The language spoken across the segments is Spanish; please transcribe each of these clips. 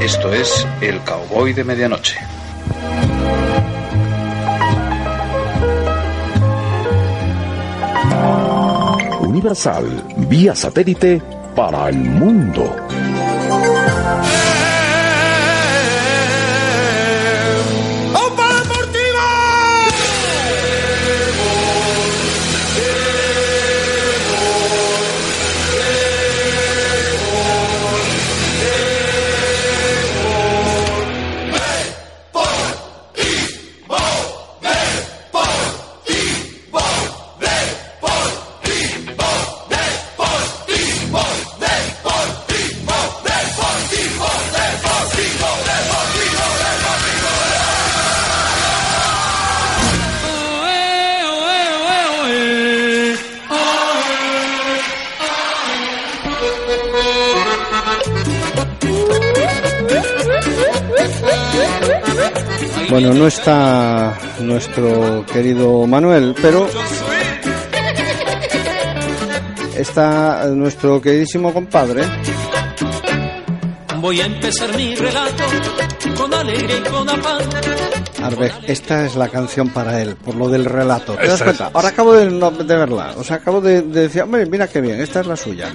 Esto es El Cowboy de Medianoche. Universal, vía satélite para el mundo. Bueno, no está nuestro querido Manuel, pero está nuestro queridísimo compadre. Voy a empezar mi relato con alegría y con afán. Arbe, esta es la canción para él, por lo del relato. ¿Te das cuenta? Ahora acabo de, no- de verla. O sea, acabo de, de decir, hombre, mira qué bien, esta es la suya.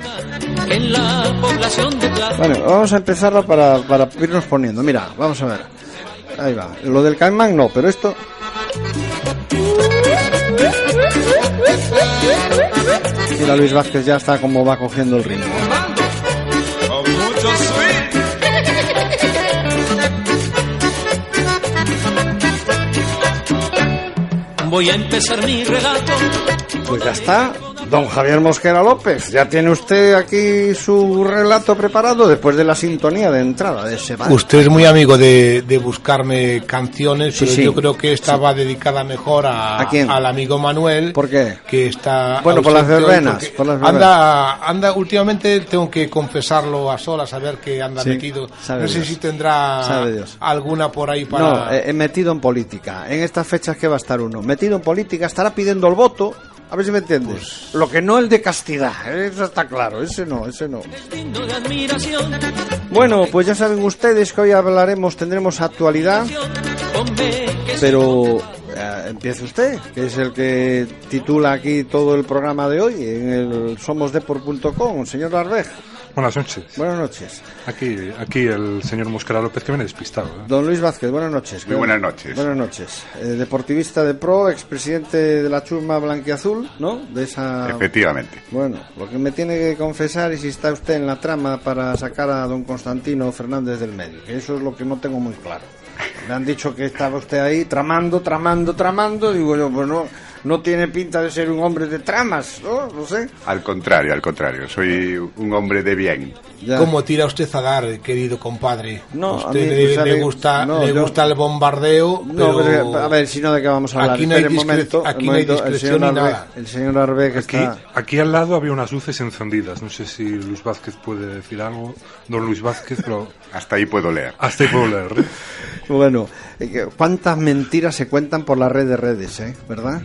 En la población de Plata. Bueno, vamos a empezarla para, para irnos poniendo. Mira, vamos a ver. Ahí va. Lo del caimán no, pero esto. Mira, Luis Vázquez ya está como va cogiendo el ritmo. Voy a empezar mi relato. Pues ya está. Don Javier Mosquera López, ya tiene usted aquí su relato preparado después de la sintonía de entrada de ese bar. Usted es muy amigo de, de buscarme canciones, Sí, pero sí. yo creo que esta va dedicada mejor a, ¿A quién? al amigo Manuel. ¿Por qué? Que está. Bueno, por las verbenas, por las anda, anda, últimamente tengo que confesarlo a solas, a ver que anda metido. sabe no sé si tendrá alguna por ahí para. No, eh, he metido en política. En estas fechas que va a estar uno. Metido en política, estará pidiendo el voto. A ver si me entiendes. Pues Lo que no el de castidad. ¿eh? Eso está claro. Ese no, ese no. Bueno, pues ya saben ustedes que hoy hablaremos, tendremos actualidad. Pero eh, empiece usted, que es el que titula aquí todo el programa de hoy en el somosdepor.com. Señor Arbej, Buenas noches. buenas noches. Aquí, aquí el señor Mosquera López que viene despistado. ¿eh? Don Luis Vázquez, buenas noches. Muy buenas noches. Buenas noches. Eh, deportivista de pro, expresidente de la chusma blanquiazul, ¿no? De esa... Efectivamente. Bueno, lo que me tiene que confesar es si está usted en la trama para sacar a don Constantino Fernández del medio, que eso es lo que no tengo muy claro. Me han dicho que estaba usted ahí tramando, tramando, tramando, digo yo, pues no, tiene pinta de ser un hombre de tramas, ¿no? No sé. Al contrario, al contrario. Soy un hombre de bien. Ya. ¿Cómo tira usted a dar, querido compadre? No, a usted mí, le, le gusta, no, le yo- gusta el bombardeo, No, pero, pero, a ver, si no, ¿de qué vamos a hablar? Aquí no hay Espere un discre- momento, aquí no hay discreción ni Arbe- nada. El señor Arbe que Aquí, está... aquí al lado había unas luces encendidas. No sé si Luis Vázquez puede decir algo. Don Luis Vázquez, pero Hasta ahí puedo leer. hasta ahí puedo leer. ¿eh? Bueno, cuántas mentiras se cuentan por la red de redes, ¿eh? ¿verdad?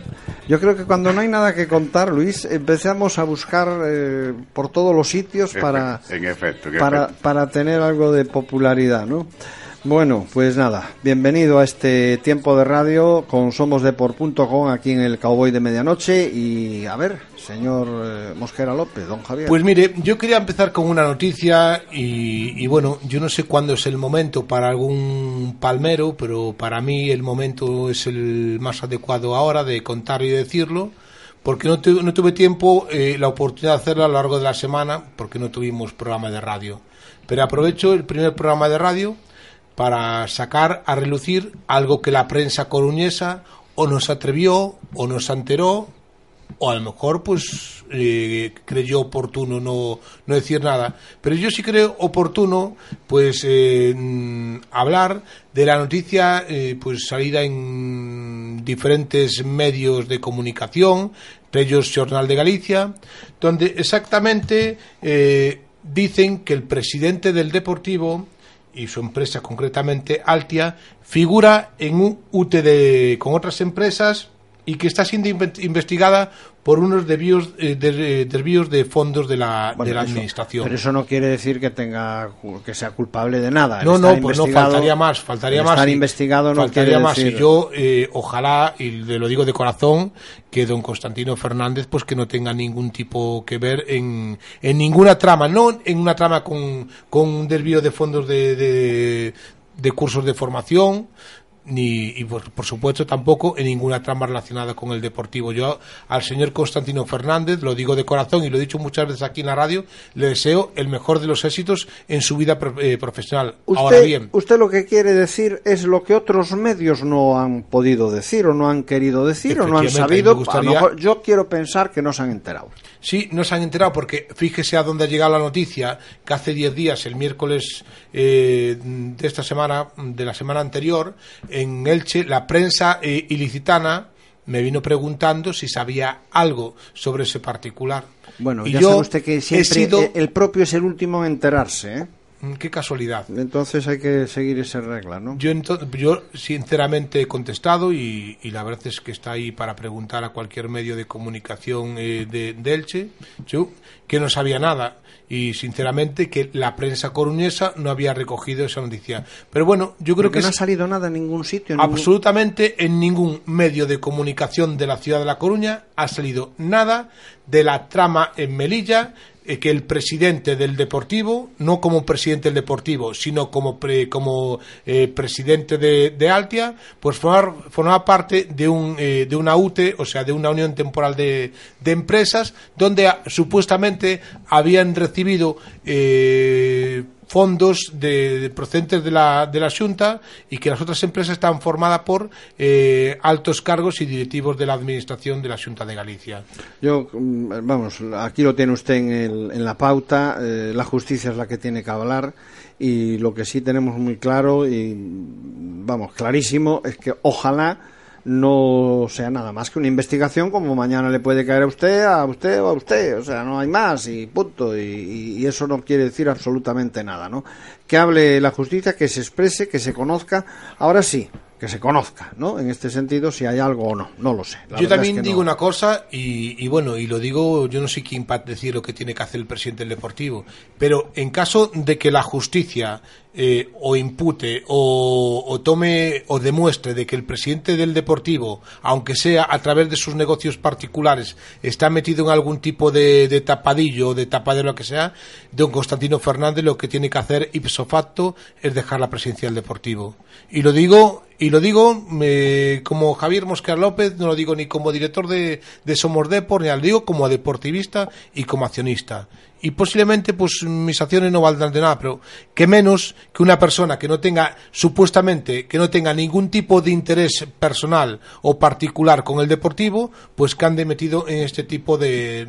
Yo creo que cuando no hay nada que contar, Luis, empezamos a buscar eh, por todos los sitios para, En efecto. en para, efecto. para tener algo de popularidad, ¿no? Bueno, pues nada, bienvenido a este tiempo de radio con somosdepor.com aquí en el Cowboy de Medianoche y a ver, señor eh, Mosquera López, don Javier. Pues mire, yo quería empezar con una noticia y, y bueno, yo no sé cuándo es el momento para algún palmero, pero para mí el momento es el más adecuado ahora de contar y decirlo, porque no, tu- no tuve tiempo, eh, la oportunidad de hacerlo a lo largo de la semana, porque no tuvimos programa de radio. Pero aprovecho el primer programa de radio para sacar a relucir algo que la prensa coruñesa o nos atrevió o nos enteró o a lo mejor pues eh, creyó oportuno no, no decir nada. Pero yo sí creo oportuno pues eh, mm, hablar de la noticia eh, pues salida en diferentes medios de comunicación entre ellos Jornal de Galicia donde exactamente dicen que el presidente del Deportivo y su empresa concretamente Altia figura en un UTD con otras empresas y que está siendo inve- investigada por unos desvíos, eh, de, desvíos de fondos de la, Bueno, de la eso- administración. Pero eso no quiere decir que tenga que sea culpable de nada. No, estar no, pues no, faltaría más, faltaría el más. Estar investigado no faltaría quiere más. decir... Y yo, eh, ojalá, y le lo digo de corazón, que don Constantino Fernández, pues que no tenga ningún tipo que ver en, en ninguna trama, no en una trama con, con un desvío de fondos de, de, de cursos de formación, ni y por, por supuesto tampoco en ninguna trama relacionada con el deportivo. Yo al señor Constantino Fernández, lo digo de corazón y lo he dicho muchas veces aquí en la radio, le deseo el mejor de los éxitos en su vida eh, profesional. Ahora Usted, bien, usted lo que quiere decir es lo que otros medios no han podido decir o no han querido decir o no han sabido. a mí me gustaría- A lo mejor yo quiero pensar que no se han enterado. Sí, no se han enterado porque fíjese a dónde ha llegado la noticia que hace 10 días, el miércoles eh, de esta semana, de la semana anterior, en Elche, la prensa eh, ilicitana me vino preguntando si sabía algo sobre ese particular. Bueno, Y ya yo sabe usted que siempre sido- el propio es el último en enterarse. ¿eh? Mm, Qué casualidad. Entonces hay que seguir esa regla, ¿no? Yo, yo sinceramente he contestado y, y la verdad es que está ahí para preguntar a cualquier medio de comunicación eh, de, de Elche, que no sabía nada y sinceramente que la prensa coruñesa no había recogido esa noticia. Pero bueno, yo creo Porque que no ha salido nada en ningún sitio. en ningún- absolutamente en ningún medio de comunicación de la ciudad de La Coruña ha salido nada de la trama en Melilla que el presidente del Deportivo, no como presidente del Deportivo, sino como pre- como eh, presidente de, Altia, pues formar- formaba parte de un eh, de una UTE, o sea, de una unión temporal de, de empresas, donde ah, supuestamente habían recibido eh, fondos de, de procedentes de la, de la Junta y que las otras empresas están formadas por eh, altos cargos y directivos de la administración de la Junta de Galicia. Yo, mm, vamos, aquí lo tiene usted en, en la pauta, eh, la justicia es la que tiene que hablar y lo que sí tenemos muy claro y, vamos, clarísimo es que ojalá no sea nada más que una investigación como mañana le puede caer a usted, a usted o a usted, o sea, no hay más y punto, y, y- eso no quiere decir absolutamente nada, ¿no? Que hable la justicia, que se exprese, que se conozca, ahora sí, que se conozca, ¿no? En este sentido, si hay algo o no, no lo sé. La yo también es que digo no. una cosa y, y bueno, y lo digo, yo no sé quién para decir lo que tiene que hacer el presidente del Deportivo, pero en caso de que la justicia eh, o impute o, o tome o demuestre de que el presidente del Deportivo, aunque sea a través de sus negocios particulares, está metido en algún tipo de, de tapadillo o de tapadero lo que sea, don Constantino Fernández lo que tiene que hacer ipso facto es dejar la presidencia del Deportivo. Y lo digo y lo digo como Javier Mosquera López, no lo digo ni como director de, de Somos ni lo digo como deportivista y como accionista. Y posiblemente pues mis acciones no valdrán de nada, pero que menos que una persona que no tenga, supuestamente, que no tenga ningún tipo de interés personal o particular con el deportivo, pues que ande metido en este tipo de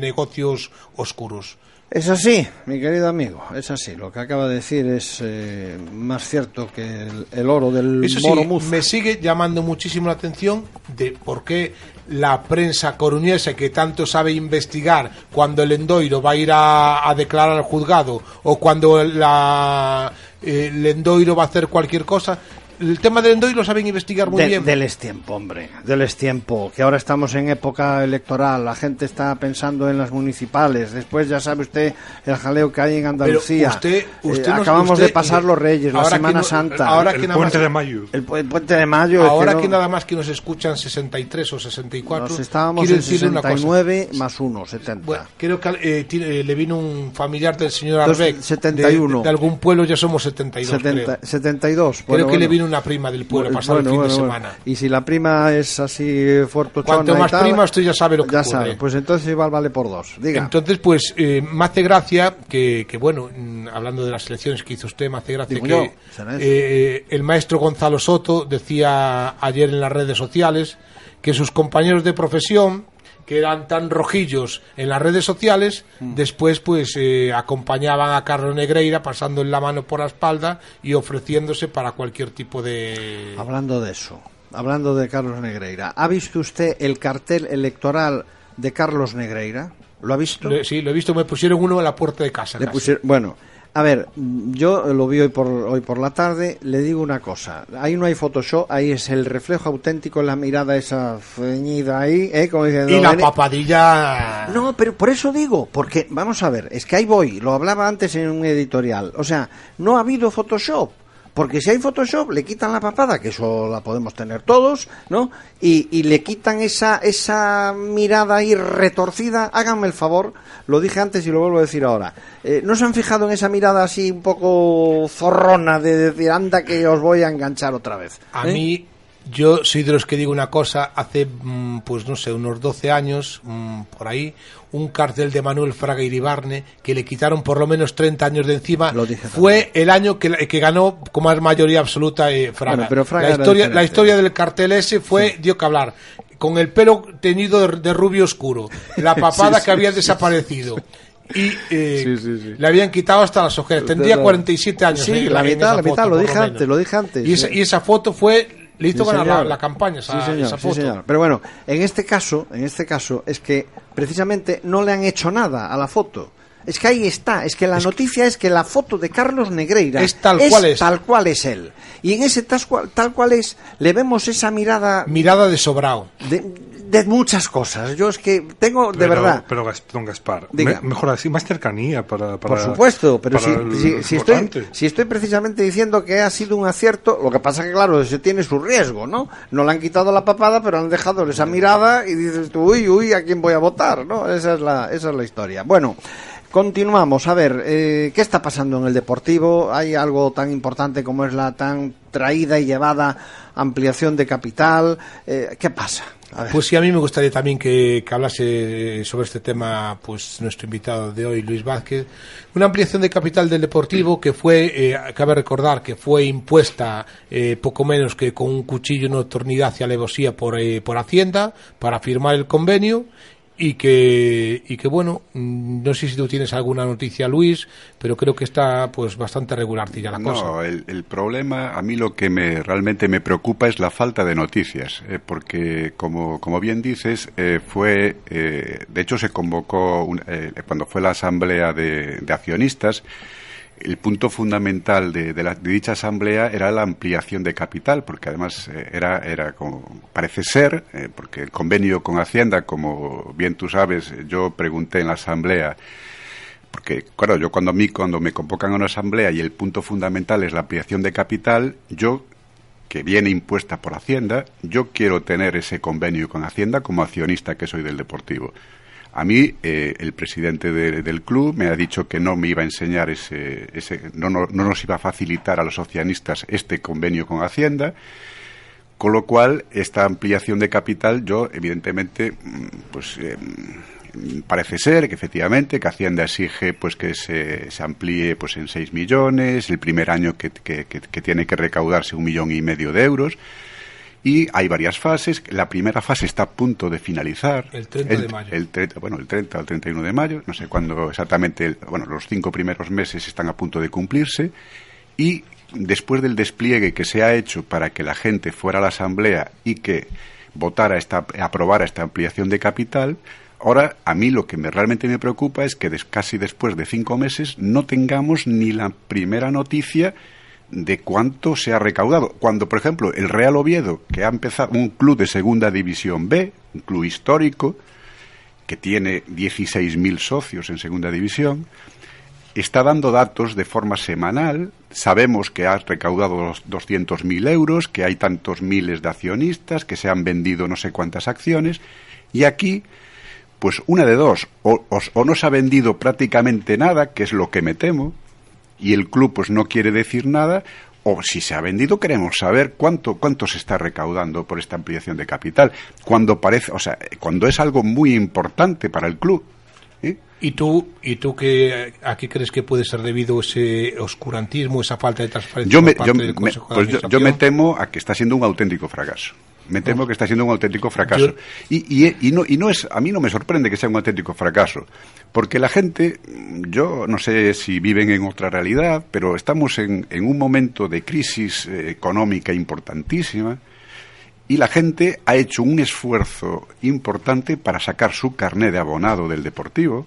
negocios oscuros. Es así, mi querido amigo, es así. Lo que acaba de decir es eh, más cierto que el, el oro del Eso sí, moro Muza. me sigue llamando muchísimo la atención de por qué la prensa coruñesa que tanto sabe investigar cuando el Endoiro va a ir a, a declarar al juzgado o cuando la, eh, el Endoiro va a hacer cualquier cosa, el tema del Endoiro lo saben investigar muy De- bien. Del tiempo, hombre, del tiempo. Que ahora estamos en época electoral, la gente está pensando en las municipales. Después ya sabe usted el jaleo que hay en Andalucía. usted- usted Eh, nos- acabamos usted- de pasar los Reyes, la ahora que Semana no- Santa, ahora el que nada puente más- de mayo. el, el puente de mayo. Ahora no- que nada más que nos escuchan 63 o 64, nos estábamos en decirle una cosa. 69 más 1, 70. Bueno, creo que eh, tiene- eh, le vino un familiar del señor Arbeck. 71. De, de algún pueblo ya somos 72, 70 creo. 72. Creo Bueno, que le bueno. vino una prima del pueblo Bueno, pasado el fin bueno, de bueno. semana. Y si la prima es así fortuchona Cuanto y más tal, prima, usted ya sabe lo que Ya ocurre. sabe, pues entonces vale por dos. Diga. Entonces, pues, eh, me hace gracia que, que, bueno, mm, hablando de las elecciones que hizo usted, me hace gracia Digo que eh, el maestro Gonzalo Soto decía ayer en las redes sociales que sus compañeros de profesión que eran tan rojillos en las redes sociales, Mm. después pues eh, acompañaban a Carlos Negreira pasando la mano por la espalda y ofreciéndose para cualquier tipo de... Hablando de eso, hablando de Carlos Negreira, ¿ha visto usted el cartel electoral de Carlos Negreira? ¿Lo ha visto? Le- sí, lo he visto, me pusieron uno en la puerta de casa. Le bueno, A ver, yo lo vi hoy por, hoy por la tarde, le digo una cosa, ahí no hay Photoshop, ahí es el reflejo auténtico en la mirada esa ceñida ahí, ¿eh? Como diciendo, Y la papadilla. No, pero por eso digo, porque vamos a ver, es que ahí voy, lo hablaba antes en un editorial, o sea, no ha habido Photoshop. Porque si hay Photoshop, le quitan la papada, que eso la podemos tener todos, ¿no? Y, y le quitan esa, esa mirada ahí retorcida. Háganme el favor, lo dije antes y lo vuelvo a decir ahora. Eh, ¿No se han fijado en esa mirada así un poco zorrona de decir, anda que os voy a enganchar otra vez? A ¿Eh? mí, yo soy de los que digo una cosa, hace, mm, pues no sé, unos 12 años, mm, por ahí, un cartel de Manuel Fraga Iribarne, que le quitaron por lo menos 30 años de encima, Lo dije fue el año que, que ganó con más mayoría absoluta eh, Fraga. Bueno, pero Fraga la, historia, la historia del cartel ese fue, dio que hablar, con el pelo teñido de, de rubio oscuro, la papada Sí, que había sí, desaparecido. Y eh, Sí, sí, sí. le habían quitado hasta las ojeras. Tendría Pero- 47 años. Sí, eh, la mitad, la mitad, lo dije menos. antes, lo dije antes. Y esa, Sí. y esa foto fue Sí, ganar la, la campaña esa, Sí, señor, esa sí, foto. señor. Pero bueno, en este caso, en este caso es que precisamente no le han hecho nada a la foto. Es que ahí está, es que la noticia es que la foto de Carlos Negreira Es tal cual es. tal cual es él. Y en ese tal cual, tal cual es, le vemos esa mirada Mirada de sobrao. de, de muchas cosas. Yo es que tengo, de Pero- verdad, Pero, Gas- don Gaspar, Diga. me- mejor así, más cercanía para. para Por supuesto, pero para si, el si- si estoy, si estoy precisamente diciendo que ha sido un acierto, lo que pasa que, claro, eso tiene su riesgo, ¿no? No le han quitado la papada, pero han dejado esa mirada y dices tú, uy, uy, ¿a quién voy a votar? ¿no? Esa es la, esa es la historia. Bueno, continuamos. A ver, eh, ¿qué está pasando en el Deportivo? ¿Hay algo tan importante como es la tan traída y llevada ampliación de capital? Eh, ¿Qué pasa? Pues sí, a mí me gustaría también que, que hablase sobre este tema pues nuestro invitado de hoy, Luis Vázquez. Una ampliación de capital del Deportivo que fue, eh, cabe recordar que fue impuesta eh, poco menos que con un cuchillo en tornidad hacia alevosía por, eh, por Hacienda para firmar el convenio y que, y que bueno, mm, no sé si tú tienes alguna noticia, Luis, pero creo que está pues bastante regular ya la cosa. No, el, el problema, a mí lo que me realmente me preocupa es la falta de noticias, eh, porque como, como bien dices, eh, fue, eh, de hecho se convocó un- eh, cuando fue la asamblea de, de accionistas, el punto fundamental de, la- de dicha asamblea era la ampliación de capital, porque además eh, era, era como, parece ser, eh, porque el convenio con Hacienda, como bien tú sabes, yo pregunté en la asamblea, porque claro, yo cuando a mí cuando me convocan a una asamblea y el punto fundamental es la ampliación de capital, yo que viene impuesta por Hacienda, yo quiero tener ese convenio con Hacienda como accionista que soy del Deportivo. A mí, eh, el presidente de- del club me ha dicho que no me iba a enseñar ese, ese no, no, no nos iba a facilitar a los accionistas este convenio con Hacienda, con lo cual esta ampliación de capital, yo evidentemente, mm, pues mm, parece ser que efectivamente que Hacienda exige pues que se, se amplíe pues en 6 millones, el primer año que- que- que tiene que recaudarse un millón y medio de euros. Y hay varias fases. La primera fase está a punto de finalizar. El 30 de mayo. El 30, bueno, el 30 al 31 de mayo. No sé cuándo exactamente. el- bueno, los cinco primeros meses están a punto de cumplirse. Y después del despliegue que se ha hecho para que la gente fuera a la asamblea y que votara esta, aprobara esta ampliación de capital, ahora a mí lo que me, realmente me preocupa es que des- casi después de cinco meses no tengamos ni la primera noticia de cuánto se ha recaudado. Cuando, por ejemplo, el Real Oviedo, que ha empezado un club de segunda división B, un club histórico, que tiene 16.000 socios en segunda división, está dando datos de forma semanal. Sabemos que ha recaudado los 200.000 euros, que hay tantos miles de accionistas, que se han vendido no sé cuántas acciones. Y aquí, pues una de dos, o, o- o no se ha vendido prácticamente nada, que es lo que me temo, y el club pues no quiere decir nada, o si se ha vendido queremos saber cuánto cuánto se está recaudando por esta ampliación de capital. Cuando parece, o sea, cuando es algo muy importante para el club. ¿eh? ¿Y tú, ¿Y tú qué, a qué crees que puede ser debido ese oscurantismo, esa falta de transparencia Yo por me, parte yo, del me- Consejo de pues yo, yo me temo a que está siendo un auténtico fracaso. Me temo que está siendo un auténtico fracaso. Yo- Y, y, y no, y no es, a mí no me sorprende que sea un auténtico fracaso, porque la gente, yo no sé si viven en otra realidad, pero estamos en, en un momento de crisis eh, económica importantísima y la gente ha hecho un esfuerzo importante para sacar su carné de abonado del deportivo,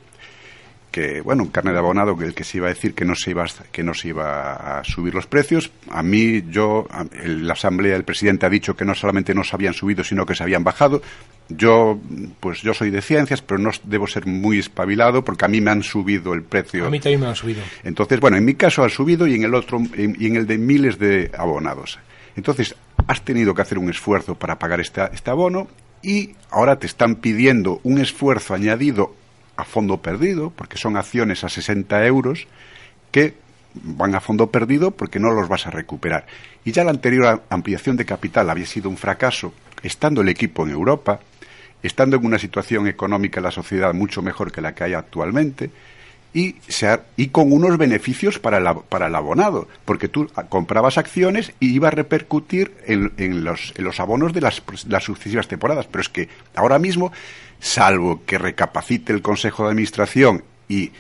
que, bueno, un carnet de abonado que el que se iba a decir que no se iba a, que no se iba a subir los precios. A mí, yo, a- el- la asamblea, el presidente ha dicho que no solamente no se habían subido, sino que se habían bajado. Yo, pues yo soy de ciencias, pero no debo ser muy espabilado porque a mí me han subido el precio. A mí también me han subido. Entonces, bueno, en mi caso ha subido y en el otro en- y en el de miles de abonados. Entonces, has tenido que hacer un esfuerzo para pagar este, este abono y ahora te están pidiendo un esfuerzo añadido a fondo perdido, porque son acciones a 60 euros que van a fondo perdido porque no los vas a recuperar. Y ya la anterior ampliación de capital había sido un fracaso, estando el equipo en Europa, estando en una situación económica en la sociedad mucho mejor que la que hay actualmente y, se y con unos beneficios para el, ab- para el abonado, porque tú comprabas acciones y iba a repercutir en, en los, en los abonos de las, las sucesivas temporadas. Pero es que ahora mismo, salvo que recapacite el Consejo de Administración y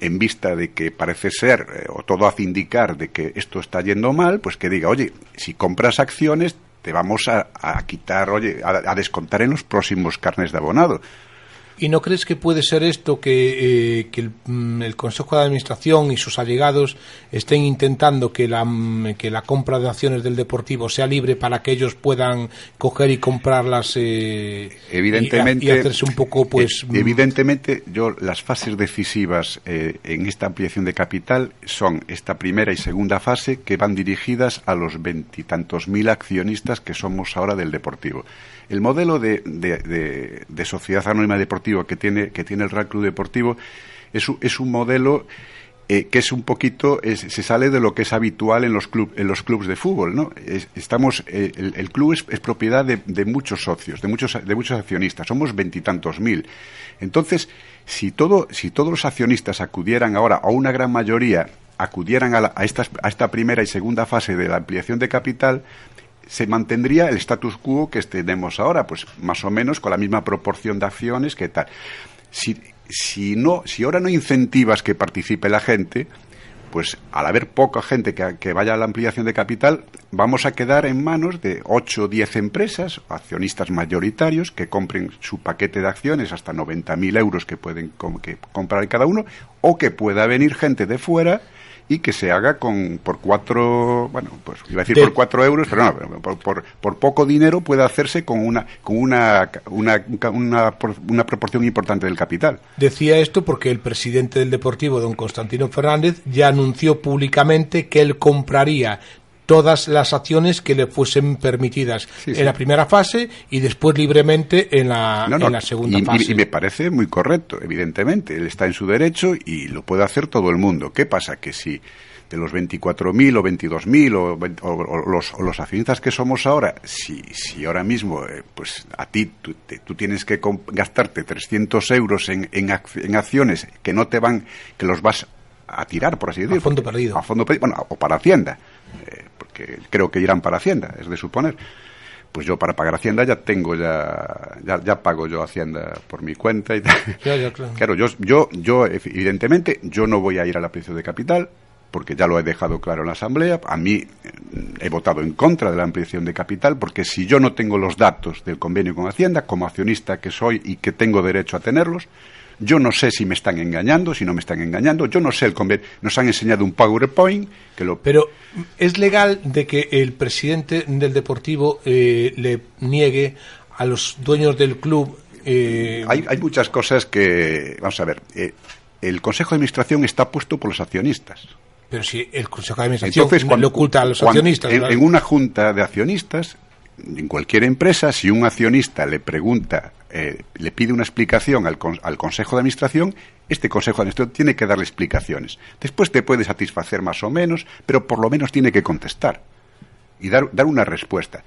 en vista de que parece ser, eh, o todo hace indicar de que esto está yendo mal, pues que diga, oye, si compras acciones, te vamos a, a quitar, oye, a, a descontar en los próximos carnes de abonado. ¿Y no crees que puede ser esto que, eh, que el, mm, el Consejo de Administración y sus allegados estén intentando que la, mm, que la compra de acciones del Deportivo sea libre para que ellos puedan coger y comprarlas eh, Evidentemente, y, y hacerse un poco, pues... eh, evidentemente, yo las fases decisivas eh, en esta ampliación de capital son esta primera y segunda fase que van dirigidas a los veintitantos mil accionistas que somos ahora del Deportivo. El modelo de, sociedad anónima deportiva que tiene que tiene el Real Club Deportivo es, un- modelo eh, que es un poquito se sale de lo que es habitual en los club en los clubes de fútbol no Es- estamos eh, el, club es, propiedad de, de muchos socios de muchos de muchos accionistas somos veintitantos mil. Entonces si todo si todos los accionistas acudieran ahora o una gran mayoría acudieran a, la- a a esta primera y segunda fase de la ampliación de capital se mantendría el status quo que tenemos ahora, pues más o menos con la misma proporción de acciones que tal. Si, si, no, si ahora no incentivas que participe la gente, pues al haber poca gente que, que vaya a la ampliación de capital, vamos a quedar en manos de 8 o 10 empresas, accionistas mayoritarios, que compren su paquete de acciones hasta 90.000 euros que pueden que comprar cada uno, o que pueda venir gente de fuera y que se haga con por cuatro, bueno, pues iba a decir De- por cuatro euros, pero no, por, por poco dinero puede hacerse con una con una una, una, una proporción importante del capital. Decía esto porque el presidente del Deportivo, don Constantino Fernández, ya anunció públicamente que él compraría todas las acciones que le fuesen permitidas Sí, sí. en la primera fase y después libremente en la, No, no, en la segunda y, fase. y me parece muy correcto, evidentemente. Él está en su derecho y lo puede hacer todo el mundo. ¿Qué pasa? Que si de los 24.000 o 22.000 o, 20 o- o los, o los accionistas que somos ahora, si, si ahora mismo, eh, pues a ti tú, te- tú tienes que gastarte 300 euros en, en, ac- en acciones que no te van, que los vas a tirar, por así decirlo. fondo porque- perdido. A fondo perdido, bueno, o para Hacienda, eh, porque creo que irán para Hacienda, es de suponer pues yo para pagar Hacienda ya tengo ya ya, ya pago yo Hacienda por mi cuenta y tal. Ya, ya, claro. yo yo yo evidentemente yo no voy a ir a la ampliación de capital porque ya lo he dejado claro en la asamblea a mí eh, he votado en contra de la ampliación de capital porque si yo no tengo los datos del convenio con Hacienda como accionista que soy y que tengo derecho a tenerlos yo no sé si me están engañando, si no me están engañando. Yo no sé el convenio. Nos han enseñado un PowerPoint que lo Pero ¿es legal de que el presidente del Deportivo eh, le niegue a los dueños del club eh, Hay, hay muchas cosas que, vamos a ver, eh, el Consejo de Administración está puesto por los accionistas. pero si el Consejo de Administración Entonces, le cuando, oculta a los cuando- accionistas en una junta de accionistas, en cualquier empresa, si un accionista le pregunta, eh, le pide una explicación al, al Consejo de Administración, este Consejo de Administración tiene que darle explicaciones. Después te puede satisfacer más o menos, pero por lo menos tiene que contestar y dar, dar una respuesta.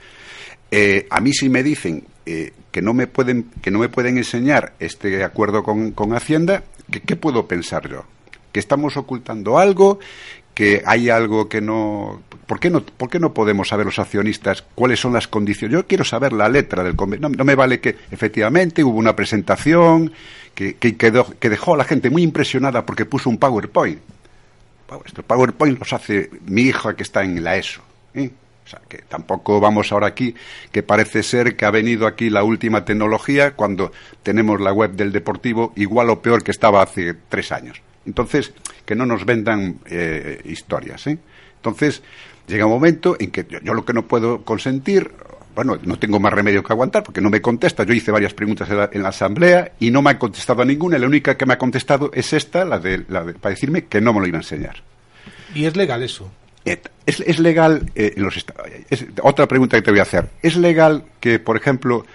Eh, a mí si me dicen eh, que no me pueden que no me pueden enseñar este acuerdo con, con Hacienda, ¿qué, qué puedo pensar yo? Que estamos ocultando algo, que hay algo que no ¿por qué no por qué no podemos saber los accionistas cuáles son las condiciones? Yo quiero saber la letra del convenio. No, me vale que efectivamente hubo una presentación que, que, quedó- que dejó a la gente muy impresionada porque puso un PowerPoint. Wow, Estos PowerPoint los hace mi hija que está en la ESO. ¿eh? Sea, que tampoco vamos ahora aquí, que parece ser que ha venido aquí la última tecnología cuando tenemos la web del Deportivo igual o peor que estaba hace tres años. Entonces, que no nos vendan eh, historias. ¿eh? Entonces, llega un momento en que yo, lo que no puedo consentir, bueno, no tengo más remedio que aguantar porque no me contesta. Yo hice varias preguntas en la, en la asamblea y no me ha contestado a ninguna. La única que me ha contestado es esta, la de, la de- para decirme que no me lo iba a enseñar. Y es legal eso. Eh, ¿Es, legal, eh, los otra pregunta que te voy a hacer, ¿es legal que, por ejemplo,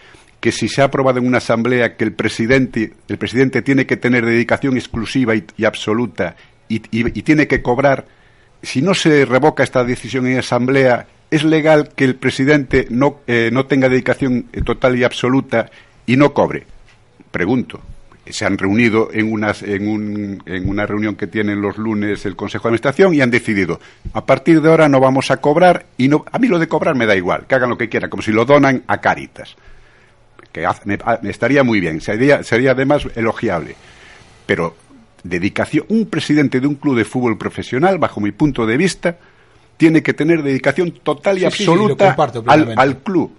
que si se ha aprobado en una asamblea que el presidente, el presidente tiene que tener dedicación exclusiva y, absoluta y, tiene que cobrar, si no se revoca esta decisión en asamblea, ¿es legal que el presidente no, eh, no tenga dedicación total y absoluta y no cobre? Pregunto. Se han reunido en, unas, en, un- en una reunión que tienen los lunes el Consejo de Administración y han decidido, a partir de ahora no vamos a cobrar y no, a mí lo de cobrar me da igual, que hagan lo que quieran, como si lo donan a Cáritas. Que me, me estaría muy bien, sería, sería además elogiable. Pero dedicación, un presidente de un club de fútbol profesional, bajo mi punto de vista, tiene que tener dedicación total y Sí, sí, sí, lo absoluta al, al club.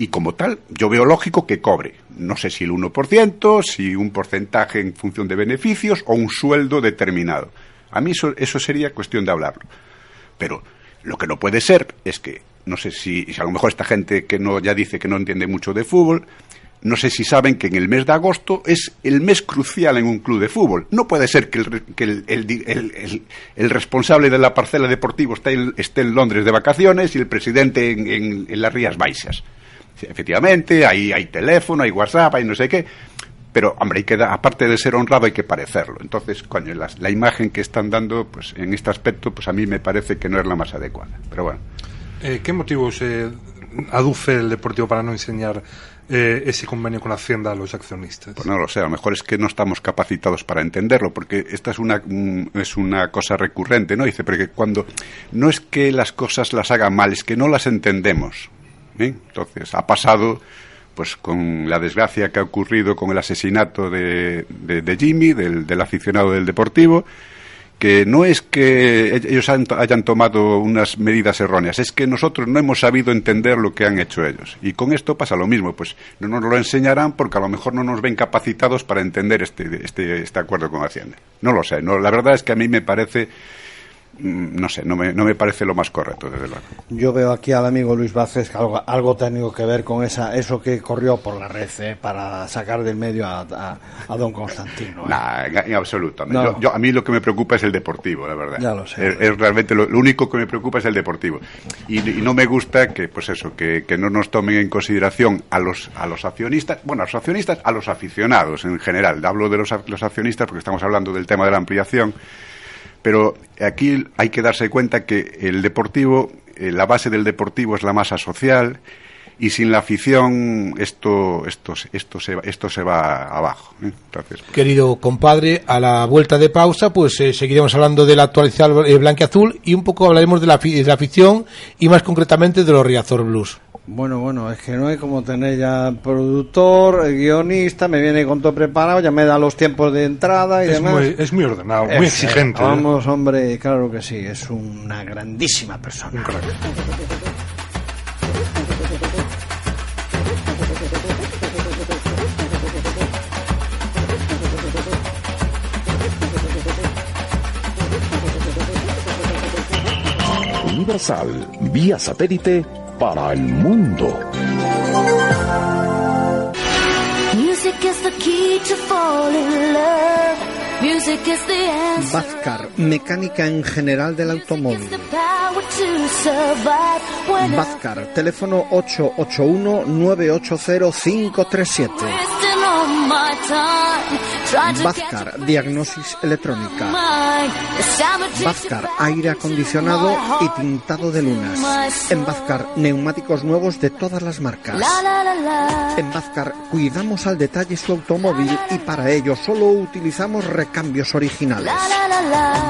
Y como tal, yo veo lógico que cobre. No sé si el 1%, si un porcentaje en función de beneficios o un sueldo determinado. A mí eso, eso sería cuestión de hablarlo. Pero lo que no puede ser es que, no sé si, si a lo mejor esta gente que no ya dice que no entiende mucho de fútbol, no sé si saben que en el mes de agosto es el mes crucial en un club de fútbol. No puede ser que el, que el, responsable de la parcela deportiva esté en, Londres de vacaciones y el presidente en, en- en las Rías Baixas. Efectivamente, ahí hay teléfono, hay WhatsApp, hay no sé qué. Pero, hombre, hay que da- aparte de ser honrado, hay que parecerlo. Entonces, coño, las- la imagen que están dando, pues en este aspecto, pues a mí me parece que no es la más adecuada. Pero bueno. Eh, ¿Qué motivos eh, aduce el Deportivo para no enseñar eh, ese convenio con Hacienda a los accionistas? Pues no lo sé, a lo mejor es que no estamos capacitados para entenderlo, porque esta es una, un- es una cosa recurrente, ¿no? Dice, porque cuando no es que las cosas las hagan mal, es que no las entendemos. ¿Eh? Entonces, ha pasado pues con la desgracia que ha ocurrido con el asesinato de, de- Jimmy, del, aficionado del Deportivo, que no es que ellos han- hayan tomado unas medidas erróneas, es que nosotros no hemos sabido entender lo que han hecho ellos. Y con esto pasa lo mismo, pues no nos lo enseñarán porque a lo mejor no nos ven capacitados para entender este, este, este acuerdo con Hacienda. No lo sé, no, la verdad es que a mí me parece, no sé, no me, no me parece lo más correcto, desde luego. Yo veo aquí al amigo Luis Vázquez que algo, algo técnico que ver con esa eso que corrió por la red eh, para sacar del medio a, a- a don Constantino. eh. Nah, en, en absoluto. No. Yo- yo- a mí lo que me preocupa es el deportivo, la verdad. Ya lo sé. Es, es realmente lo, lo único que me preocupa es el deportivo. Y, y no me gusta que, pues eso, que, que no nos tomen en consideración a los, a los accionistas, bueno, a los accionistas, a los aficionados en general. Hablo de los, los accionistas porque estamos hablando del tema de la ampliación. Pero aquí hay que darse cuenta que el deportivo, eh, la base del deportivo es la masa social y sin la afición esto, esto, esto, se, esto se va abajo. ¿eh? Entonces, Querido compadre, a la vuelta de pausa, pues eh, seguiremos hablando de la actualidad blanquiazul y un poco hablaremos de la, de la afición y más concretamente de los Riazor Blues. Bueno, bueno, es que no hay como tener ya productor, eh, guionista, me viene con todo preparado, ya me da los tiempos de entrada y Es demás. muy, es muy ordenado, muy exigente. ¿eh? Vamos, hombre, claro que sí, es una grandísima persona. Un crack. Universal, vía satélite para el mundo. Vázcar, mecánica en general del automóvil. Vázcar, teléfono 881 980 537. Bazcar diagnosis electrónica. Bazcar aire acondicionado y tintado de lunas. En Vázcar, neumáticos nuevos de todas las marcas. En Bazcar cuidamos al detalle su automóvil y para ello solo utilizamos recambios originales.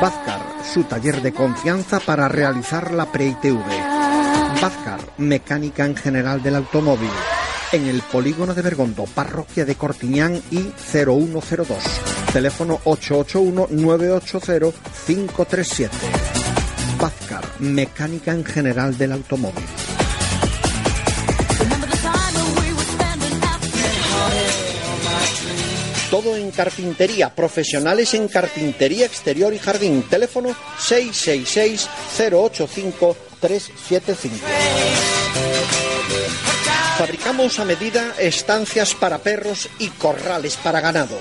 Vázcar, su taller de confianza para realizar la pre-ITV. Vázcar, mecánica en general del automóvil. En el polígono de Bergondo, parroquia de Cortiñán y 0102. Teléfono 881-980-537. Fazcar, mecánica en general del automóvil. Todo en carpintería, profesionales en carpintería exterior y jardín. Teléfono 666-085-375. Fabricamos a medida estancias para perros y corrales para ganado.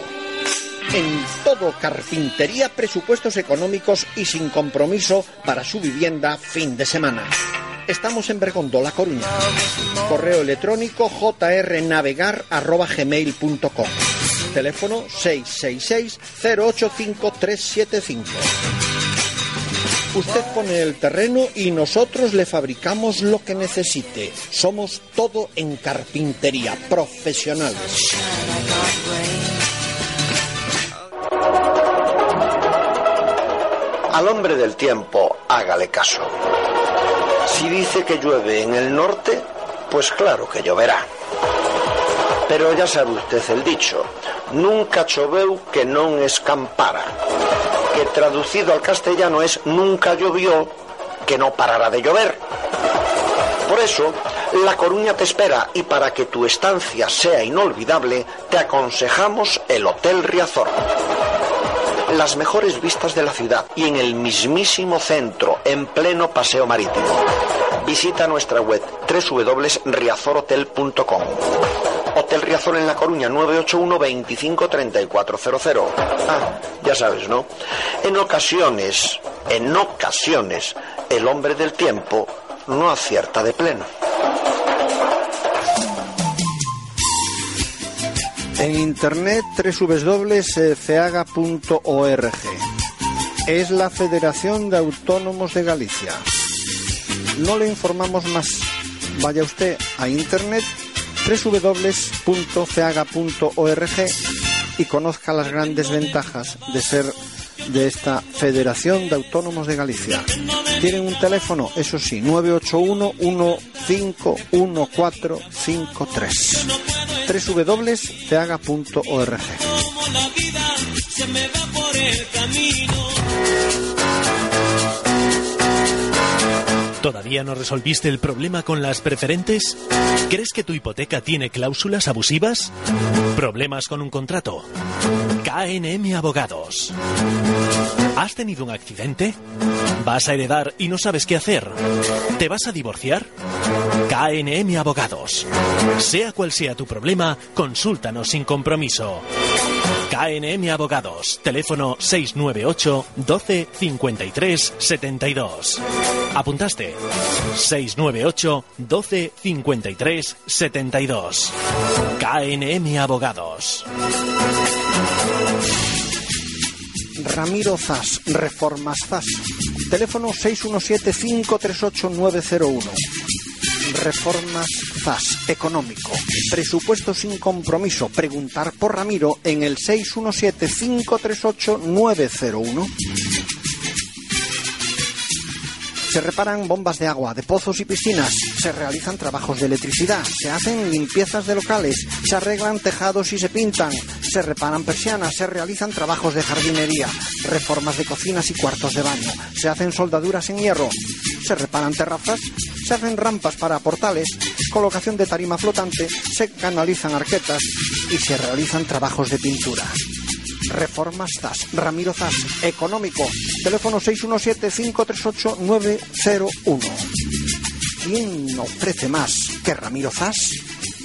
En todo carpintería, presupuestos económicos y sin compromiso para su vivienda fin de semana. Estamos en Bergondo, La Coruña. Correo electrónico jrnavegar.gmail.com Teléfono 666-085-375. Usted pone el terreno y nosotros le fabricamos lo que necesite. Somos todo en carpintería, profesionales. Al hombre del tiempo, hágale caso. Si dice que llueve en el norte, pues claro que lloverá. Pero ya sabe usted el dicho, nunca choveu que non escampara, traducido al castellano es nunca llovió que no parara de llover. Por eso, La Coruña te espera y para que tu estancia sea inolvidable, te aconsejamos el Hotel Riazor las mejores vistas de la ciudad y en el mismísimo centro, en pleno paseo marítimo. Visita nuestra web www.riazorhotel.com. Hotel Riazor en La Coruña 981 25 3400. Ah, ya sabes, ¿no? En ocasiones, en ocasiones, el hombre del tiempo no acierta de pleno. En internet www.ceaga.org. Es la Federación de Autónomos de Galicia. No le informamos más. Vaya usted a internet www.ceaga.org y conozca las grandes ventajas de ser de esta Federación de Autónomos de Galicia. Tienen un teléfono, eso sí, 981 151453 ¿Todavía no resolviste el problema con las preferentes? ¿Crees que tu hipoteca tiene cláusulas abusivas? ¿Problemas con un contrato? KNM Abogados. ¿Has tenido un accidente? ¿Vas a heredar y no sabes qué hacer? ¿Te vas a divorciar? KNM Abogados. Sea cual sea tu problema, consúltanos sin compromiso. KNM Abogados, teléfono 698 12 53 72. ¿Apuntaste? 698 12 53 72. KNM Abogados. Ramiro Zas, Reformas Zas. Teléfono 617-538-901. Reformas ZAS, económico. Presupuesto sin compromiso. Preguntar por Ramiro en el 617-538-901. Se reparan bombas de agua, de pozos y piscinas, se realizan trabajos de electricidad, se hacen limpiezas de locales, se arreglan tejados y se pintan, se reparan persianas, se realizan trabajos de jardinería, reformas de cocinas y cuartos de baño, se hacen soldaduras en hierro, se reparan terrazas, se hacen rampas para portales, colocación de tarima flotante, se canalizan arquetas. Y se realizan trabajos de pintura. Reformas Ramiro ZAS, económico, teléfono 617-538-901. ¿Quién ofrece más que Ramiro ZAS?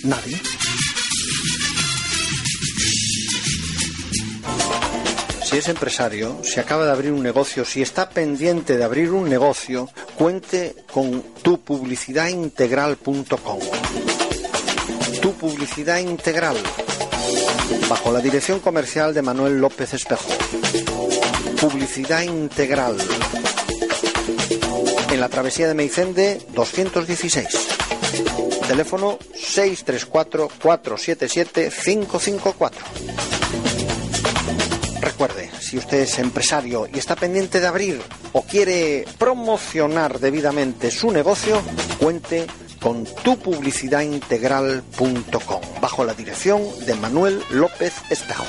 Nadie. Si es empresario, si acaba de abrir un negocio, si está pendiente de abrir un negocio, cuente con tupublicidadintegral.com. Tu publicidad integral bajo la dirección comercial de Manuel López Espejo. Publicidad integral. En la travesía de Meicende 216. Teléfono 634-477-554. Recuerde, si usted es empresario y está pendiente de abrir o quiere promocionar debidamente su negocio, cuente tupublicidadintegral.com bajo la dirección de Manuel López Espejo.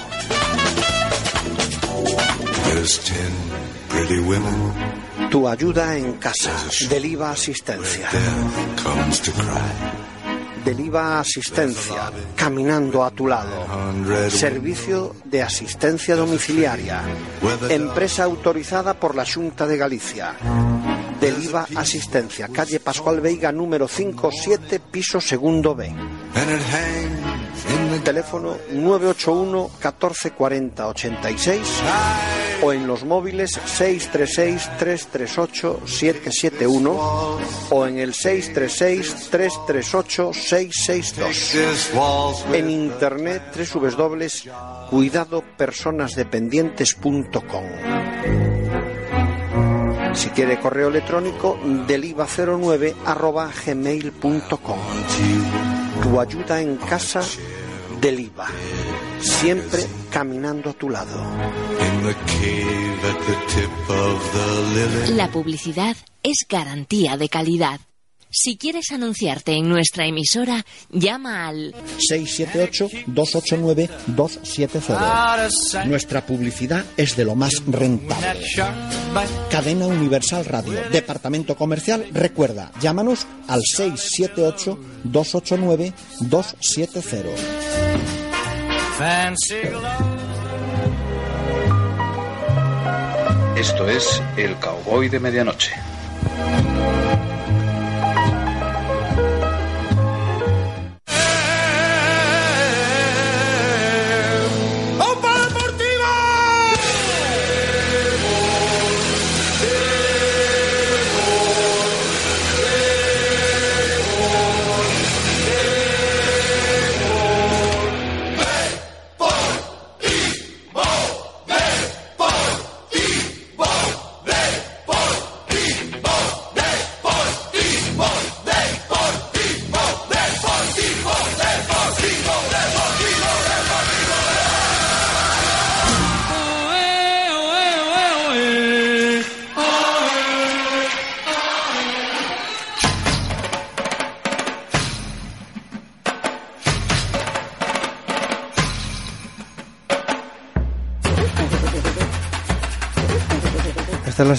Tu ayuda en casa. Deliva Asistencia. Deliva Asistencia. Caminando a tu lado. Servicio de asistencia domiciliaria. Empresa autorizada por la Junta de Galicia. Deliva Asistencia. Calle Pascual Veiga número 57, piso segundo B. Teléfono 981 1440 86 o en los móviles 636 338 771 o en el 636 338 662. this walls En internet www.cuidadopersonasdependientes.com Si quiere correo electrónico, deliva09 arroba gmail.com. Tu ayuda en casa, Deliva. Siempre caminando a tu lado. La publicidad es garantía de calidad. Si quieres anunciarte en nuestra emisora, llama al 678-289-270. Nuestra publicidad es de lo más rentable. Cadena Universal Radio, Departamento Comercial, recuerda, llámanos al 678-289-270. Esto es El Cowboy de Medianoche.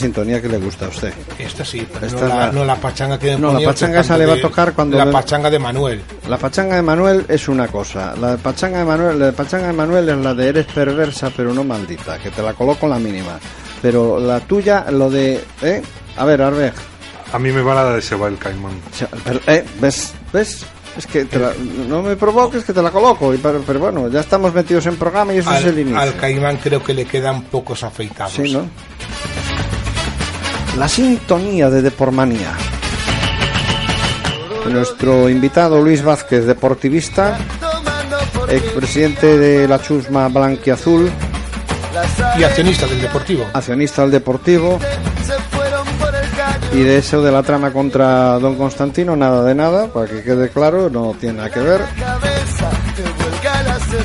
Sintonía que le gusta a usted. Esta sí, pero Esta no, la, la- no la pachanga que me No, la pachanga esa le va a tocar cuando La pachanga de Manuel. La pachanga de Manuel es una cosa. La pachanga de Manuel, la pachanga de Manuel es la de eres perversa pero no maldita, que te la coloco en la mínima. Pero la tuya, lo de, ¿eh? A ver. A mí me va la de se va el caimán. Pero, ¿eh? ¿Ves? ¿Ves? Es que te la- no me provoques que te la coloco. y Pero, pero bueno, ya estamos metidos en programa y eso es el inicio. al Caimán creo que le quedan pocos afeitados. Sí, ¿no? La sintonía de Depormanía. Nuestro invitado Luis Vázquez, deportivista, expresidente de la Chusma Blanquiazul, Y accionista del Deportivo. accionista del Deportivo, y de eso de la trama contra Don Constantino, nada de nada, para que quede claro, no tiene nada que ver.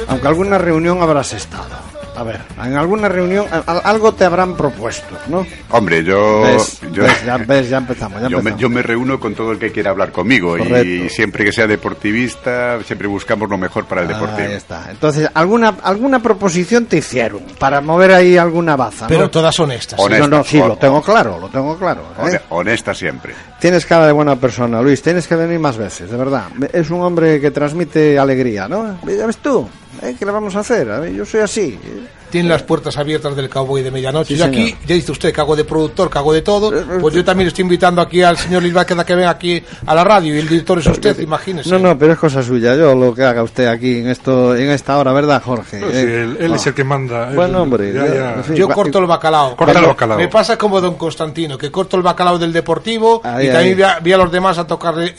Aunque alguna reunión habrás estado. A ver, en alguna reunión algo te habrán propuesto, ¿no? Hombre, yo, ¿Ves? yo, ¿Ves? Ya, ves, ya empezamos. Ya yo me, yo me reúno con todo el que quiera hablar conmigo y siempre que sea deportivista, siempre buscamos lo mejor para el deportivo. Ahí está. Entonces, alguna alguna proposición te hicieron para mover ahí alguna baza, Pero ¿no? todas honestas. Sí, Honesta, no, no, sí, lo tengo claro, lo tengo claro. ¿eh? Hone- Honesta siempre. Tienes cara de buena persona, Luis. Tienes que venir más veces, de verdad. Es un hombre que transmite alegría, ¿no? Ya ves tú, ¿eh? ¿qué le vamos a hacer? A ver, yo soy así. ¿eh? Tiene las puertas abiertas del cowboy de medianoche. Sí, y aquí, señor. ya dice usted que hago de productor, que hago de todo. Pues yo también estoy invitando aquí al señor Luis Vázquez a que venga aquí a la radio. Y el director es usted, imagínese. No, no, pero es cosa suya. Yo lo que haga usted aquí en esto en esta hora, ¿verdad, Jorge? No, sí, Eh, él, él no. es el que manda. él- Buen hombre. ya, ya, ya. en fin, Yo va- corto el bacalao. Corta el bacalao. Me pasa como don Constantino, que corto el bacalao del Deportivo Ahí, y también vi a, vi a los demás a tocar el-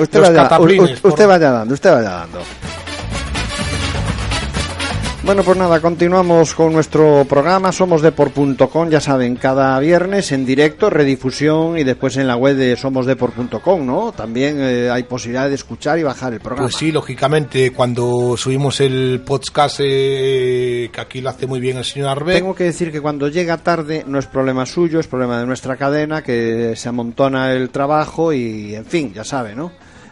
usted, los vaya, cataplines. u- por- usted vaya dando, usted vaya dando. Bueno, pues nada, continuamos con nuestro programa somosdepor.com, ya saben, cada viernes en directo, redifusión y después en la web de somosdepor.com, ¿no? También eh, hay posibilidad de escuchar y bajar el programa. Pues sí, lógicamente, cuando subimos el podcast, eh, que aquí lo hace muy bien el señor Arbe, Tengo que decir que cuando llega tarde no es problema suyo, es problema de nuestra cadena, que se amontona el trabajo y, en fin, ya sabe, ¿no?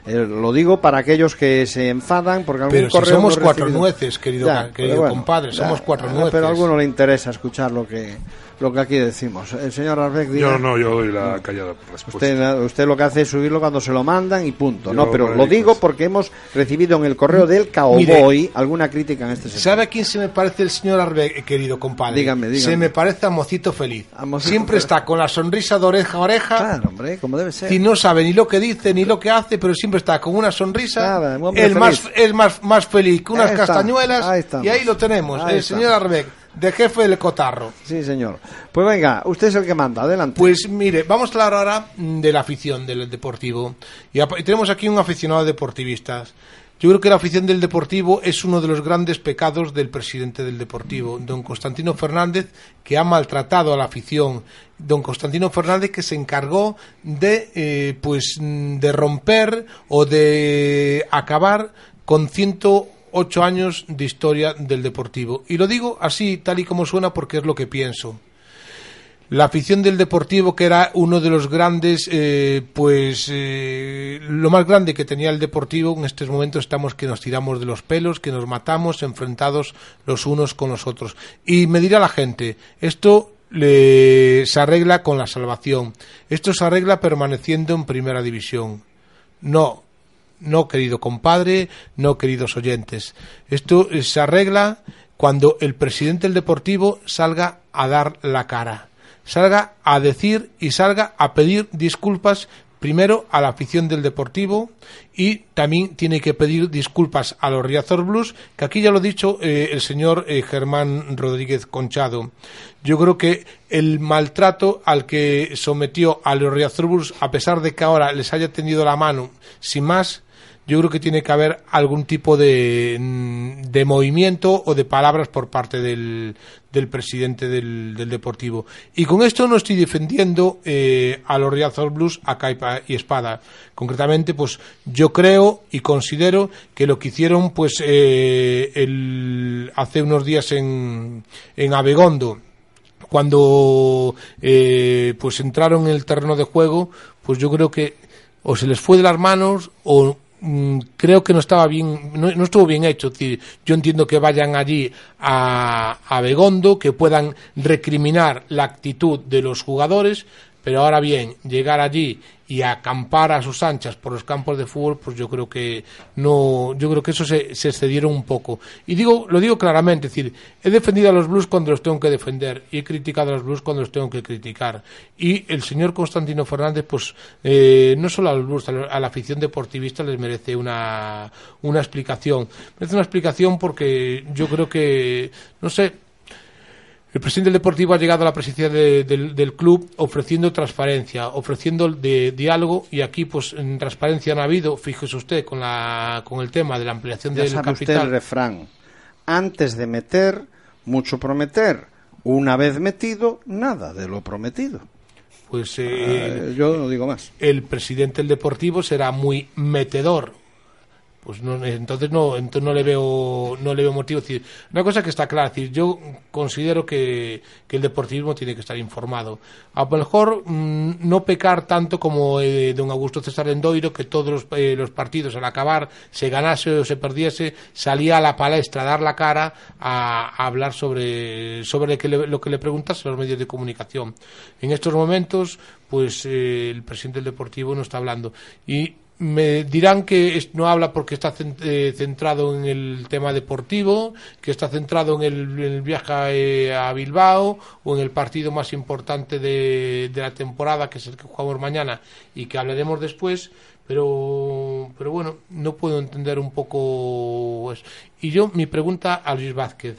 Eh, lo digo para aquellos que se enfadan porque algún Pero si correo somos hemos cuatro recibido- nueces, querido ca- querido pero compadre, somos cuatro ah, nueces. Pero a alguno le interesa escuchar lo que lo que aquí decimos. El señor Arbeck diga- Yo no, yo doy la callada por respuesta. Usted, usted lo que hace es subirlo cuando se lo mandan y punto. Yo no, pero lo a digo eso. porque hemos recibido en el correo del Cowboy alguna crítica en este sentido. ¿Sabe a quién se me parece el señor Arbe, querido compadre? Dígame, dígame. Se me parece a Mocito Feliz. Mocito Siempre Feliz. está con la sonrisa de oreja a oreja. Claro, hombre, como debe ser. Y no sabe ni lo que dice ni lo que hace, pero siempre está con una sonrisa. Nada, el más, es más, más feliz que unas Ahí está, castañuelas. ahí y ahí lo tenemos, Ahí el señor. Arbeck, de jefe del cotarro. Sí, señor. Pues venga, usted es el que manda, adelante. Pues mire, vamos a hablar ahora de la afición del deportivo. Y tenemos aquí un aficionado deportivista. Yo creo que la afición del deportivo es uno de los grandes pecados del presidente del deportivo, don Constantino Fernández, que ha maltratado a la afición. Don Constantino Fernández que se encargó de, eh, pues, de romper o de acabar con 108 años de historia del deportivo. Y lo digo así, tal y como suena, porque es lo que pienso la afición del Deportivo, que era uno de los grandes, eh, pues eh, lo más grande que tenía el Deportivo, en estos momentos estamos que nos tiramos de los pelos, que nos matamos enfrentados los unos con los otros. Y me dirá la gente, esto le- se arregla con la salvación, esto se arregla permaneciendo en primera división. No, no, querido compadre, no, queridos oyentes. Esto eh, se arregla cuando el presidente del Deportivo salga a dar la cara, salga a decir y salga a pedir disculpas primero a la afición del Deportivo y también tiene que pedir disculpas a los Riazor Blues, que aquí ya lo ha dicho eh, el señor eh, Germán Rodríguez Conchado. Yo creo que el maltrato al que sometió a los Riazor Blues, a pesar de que ahora les haya tendido la mano, sin más, yo creo que tiene que haber algún tipo de, mm, de movimiento o de palabras por parte del, del presidente del, del Deportivo. Y con esto no estoy defendiendo eh, a los Riazor Blues a caipa y espada. Concretamente, pues yo creo y considero que lo que hicieron pues eh, el, hace unos días en, en Abegondo, cuando eh, pues entraron en el terreno de juego, pues yo creo que o se les fue de las manos o creo que no estaba bien, no, estuvo bien hecho. Yo entiendo que vayan allí a, a Begondo, que puedan recriminar la actitud de los jugadores, pero ahora bien, llegar allí y acampar a sus anchas por los campos de fútbol, pues yo creo que no, yo creo que eso se, se excedieron un poco. Y digo, lo digo claramente, es decir, he defendido a los Blues cuando los tengo que defender y he criticado a los Blues cuando los tengo que criticar. Y el señor Constantino Fernández, pues eh, no solo a los Blues, a la, afición deportivista les merece una, una explicación. Merece una explicación porque yo creo que, no sé, el presidente del Deportivo ha llegado a la presidencia de- del, del club ofreciendo transparencia, ofreciendo de, diálogo y aquí pues en transparencia no ha habido, fíjese usted con la con el tema de la ampliación Ya del sabe usted capital. el refrán. Antes de meter, mucho prometer. Una vez metido, nada de lo prometido. Pues eh, Eh, yo no digo más. el presidente del Deportivo será muy metedor. Pues no, entonces no, entonces no le veo, no le veo motivo. Una cosa que está clara, es decir, yo considero que, el deportivismo tiene que estar informado. A lo mejor mm, no pecar tanto como eh, don Augusto César Endoiro, que todos los, eh, los partidos al acabar, se ganase o se perdiese, salía a la palestra a dar la cara a, hablar sobre, sobre lo que le preguntase los medios de comunicación. En estos momentos, pues eh, el presidente del Deportivo no está hablando. Y me dirán que no habla porque está eh, centrado en el tema deportivo, que está centrado en el, viaje eh, a Bilbao o en el partido más importante de, de la temporada, que es el que jugamos mañana y que hablaremos después. Pero, pero bueno, no puedo entender un poco eso. Y yo, mi pregunta a Luis Vázquez.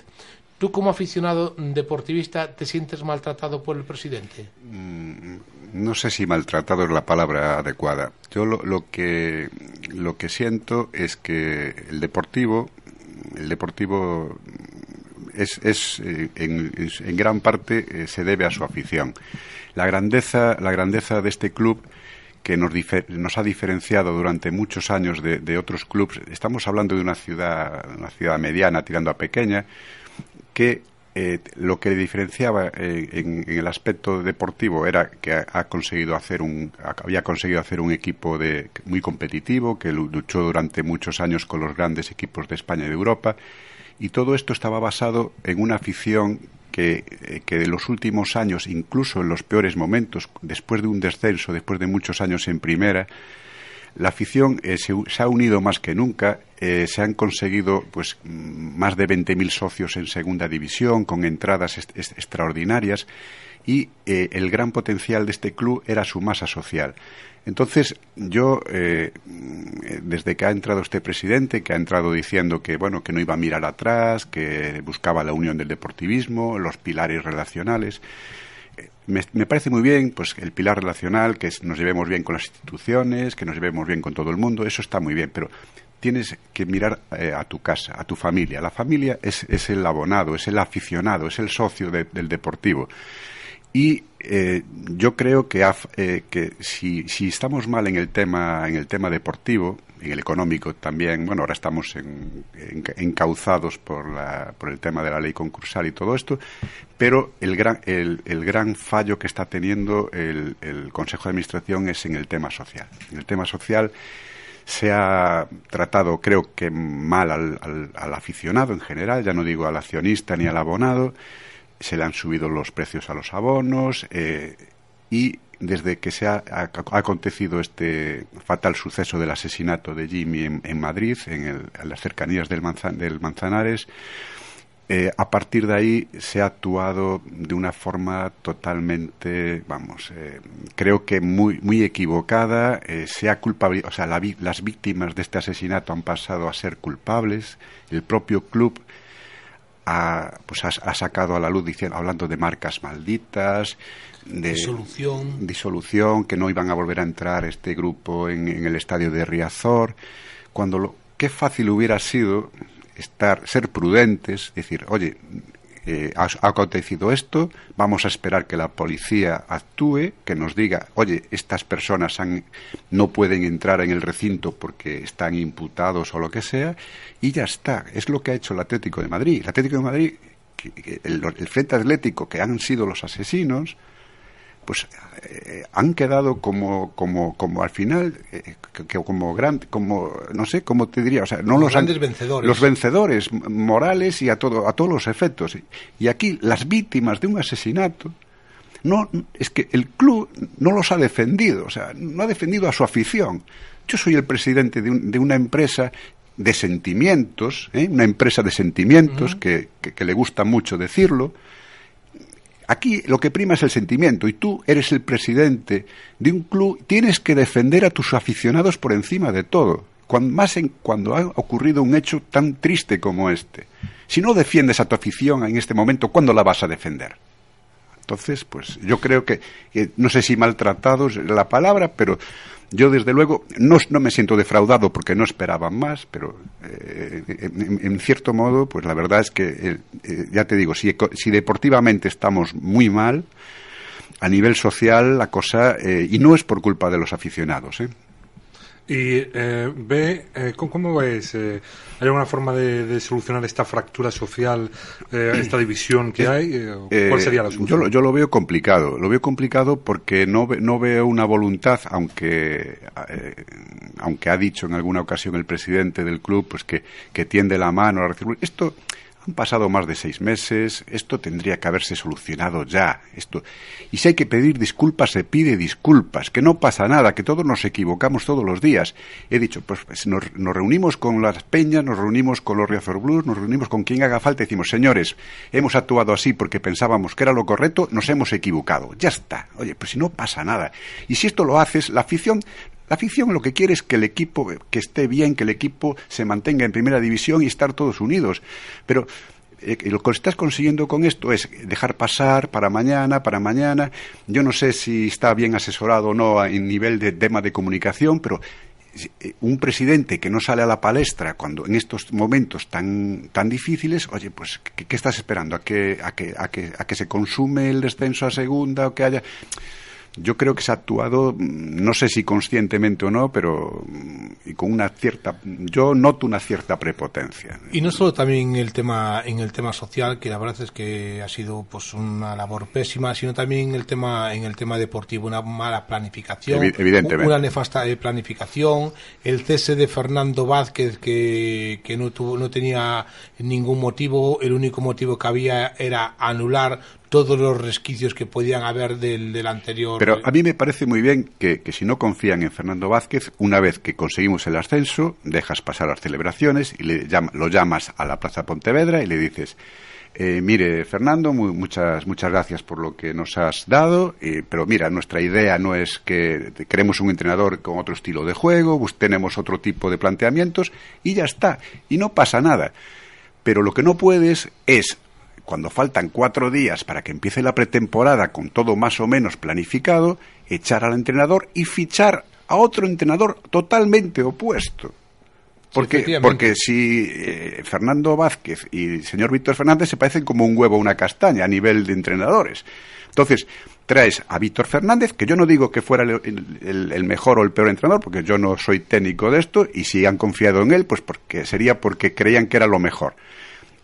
¿Tú como aficionado deportivista te sientes maltratado por el presidente? Mm, No sé si maltratado es la palabra adecuada. Yo lo, lo que lo que siento es que el deportivo el deportivo es, es eh, en, gran parte eh, se debe a su afición. La grandeza la grandeza de este club que nos, nos ha diferenciado durante muchos años de, de otros clubes. Estamos hablando de una ciudad, una ciudad mediana tirando a pequeña, que eh, lo que diferenciaba eh, en, en el aspecto deportivo era que ha, conseguido hacer un ha- había conseguido hacer un equipo de muy competitivo que lu- luchó durante muchos años con los grandes equipos de España y de Europa y todo esto estaba basado en una afición que, eh, que de los últimos años, incluso en los peores momentos, después de un descenso, después de muchos años en primera, la afición eh, se, ha unido más que nunca. Eh, se han conseguido pues más de 20.000 socios en segunda división con entradas extraordinarias y eh, el gran potencial de este club era su masa social. Entonces, yo, eh, desde que ha entrado este presidente, que ha entrado diciendo que, bueno, que no iba a mirar atrás, que buscaba la unión del deportivismo, los pilares relacionales, me, parece muy bien, pues, el pilar relacional, que nos llevemos bien con las instituciones, que nos llevemos bien con todo el mundo, eso está muy bien, pero tienes que mirar eh, a tu casa, a tu familia. La familia es, el abonado, es el aficionado, es el socio de, del deportivo. Y eh, yo creo que, eh, que si, estamos mal en el tema en el tema deportivo, en el económico también, bueno, ahora estamos en, en, encauzados por, la, por el tema de la ley concursal y todo esto, pero el gran, el, gran fallo que está teniendo el, el, Consejo de Administración es en el tema social. En el tema social se ha tratado, creo que mal al, al, al aficionado en general, ya no digo al accionista ni al abonado, se le han subido los precios a los abonos eh, y desde que se ha, acontecido este fatal suceso del asesinato de Jimmy en, Madrid, en, el, en, las cercanías del, Manzan, del Manzanares, eh, a partir de ahí se ha actuado de una forma totalmente, vamos, eh, creo que muy, muy equivocada. Se ha culpabilizado, o sea, la, las víctimas de este asesinato han pasado a ser culpables. El propio club ha, pues ha, ha, sacado a la luz diciendo, hablando de marcas malditas, de disolución. disolución, que no iban a volver a entrar este grupo en, en el estadio de Riazor, cuando lo, qué fácil hubiera sido estar, ser prudentes, decir, oye, eh, ha, acontecido esto, vamos a esperar que la policía actúe, que nos diga, oye, estas personas han, no pueden entrar en el recinto porque están imputados o lo que sea, y ya está. Es lo que ha hecho el Atlético de Madrid. El Atlético de Madrid, el, Frente Atlético, que han sido los asesinos, pues eh, han quedado como como como al final eh, que, como gran como no sé cómo te diría o sea no los, los grandes han, vencedores los vencedores morales y a todo a todos los efectos y aquí las víctimas de un asesinato no es que el club no los ha defendido o sea no ha defendido a su afición yo soy el presidente de, un, de una empresa de sentimientos ¿eh? una empresa de sentimientos uh -huh. que, que, que le gusta mucho decirlo Aquí lo que prima es el sentimiento y tú eres el presidente de un club, tienes que defender a tus aficionados por encima de todo, cuando, más en, cuando ha ocurrido un hecho tan triste como este. Si no defiendes a tu afición en este momento, ¿cuándo la vas a defender? Entonces, pues yo creo que, que no sé si maltratados la palabra, pero yo, desde luego, no, me siento defraudado porque no esperaban más, pero eh, en, cierto modo, pues la verdad es que, eh, ya te digo, si, si, deportivamente estamos muy mal, a nivel social la cosa, eh, y no es por culpa de los aficionados, ¿eh? Y eh, ve, eh, ¿cómo, ¿cómo, ves? Eh, ¿Hay alguna forma de, de, solucionar esta fractura social, eh, esta división que hay? Eh, ¿Cuál sería la solución? Yo, yo, lo veo complicado. Lo veo complicado porque no, no veo una voluntad, aunque, aunque ha dicho en alguna ocasión el presidente del club pues que, que tiende la mano a recibir. Esto han pasado más de seis meses, esto tendría que haberse solucionado ya. Esto. Y si hay que pedir disculpas, se pide disculpas, que no pasa nada, que todos nos equivocamos todos los días. He dicho, pues, pues nos, nos, reunimos con las peñas, nos reunimos con los Riazor Blues, nos reunimos con quien haga falta y decimos, señores, hemos actuado así porque pensábamos que era lo correcto, nos hemos equivocado. Ya está. Oye, pues si no pasa nada. Y si esto lo haces, la afición la afición lo que quiere es que el equipo que esté bien, que el equipo se mantenga en primera división y estar todos unidos. Pero eh, lo que estás consiguiendo con esto es dejar pasar para mañana, para mañana. Yo no sé si está bien asesorado o no en nivel de tema de comunicación, pero eh, un presidente que no sale a la palestra cuando en estos momentos tan tan difíciles, oye, pues ¿qué, qué estás esperando? ¿A que, a, que, a, que, ¿A que se consume el descenso a segunda o que haya yo creo que se ha actuado, no sé si conscientemente o no, pero y con una cierta, yo noto una cierta prepotencia. Y no solo también en el tema, en el tema social, que la verdad es que ha sido pues una labor pésima, sino también en el tema, en el tema deportivo, una mala planificación, Evi- evidentemente. una nefasta eh, planificación, el cese de Fernando Vázquez que, que no tuvo, no tenía ningún motivo, el único motivo que había era anular todos los resquicios que podían haber del, del anterior. Pero a mí me parece muy bien que, que si no confían en Fernando Vázquez, una vez que conseguimos el ascenso, dejas pasar las celebraciones y le llama- lo llamas a la Plaza Pontevedra y le dices, eh, mire, Fernando, mu- muchas, muchas gracias por lo que nos has dado, eh, pero mira, nuestra idea no es que queremos un entrenador con otro estilo de juego, tenemos otro tipo de planteamientos y ya está, y no pasa nada. Pero lo que no puedes es, cuando faltan cuatro días para que empiece la pretemporada con todo más o menos planificado, echar al entrenador y fichar a otro entrenador totalmente opuesto. Porque, porque si eh, Fernando Vázquez y el señor Víctor Fernández se parecen como un huevo o una castaña a nivel de entrenadores. Entonces, traes a Víctor Fernández, que yo no digo que fuera el, el- el mejor o el peor entrenador, porque yo no soy técnico de esto, y si han confiado en él, pues porque sería porque creían que era lo mejor.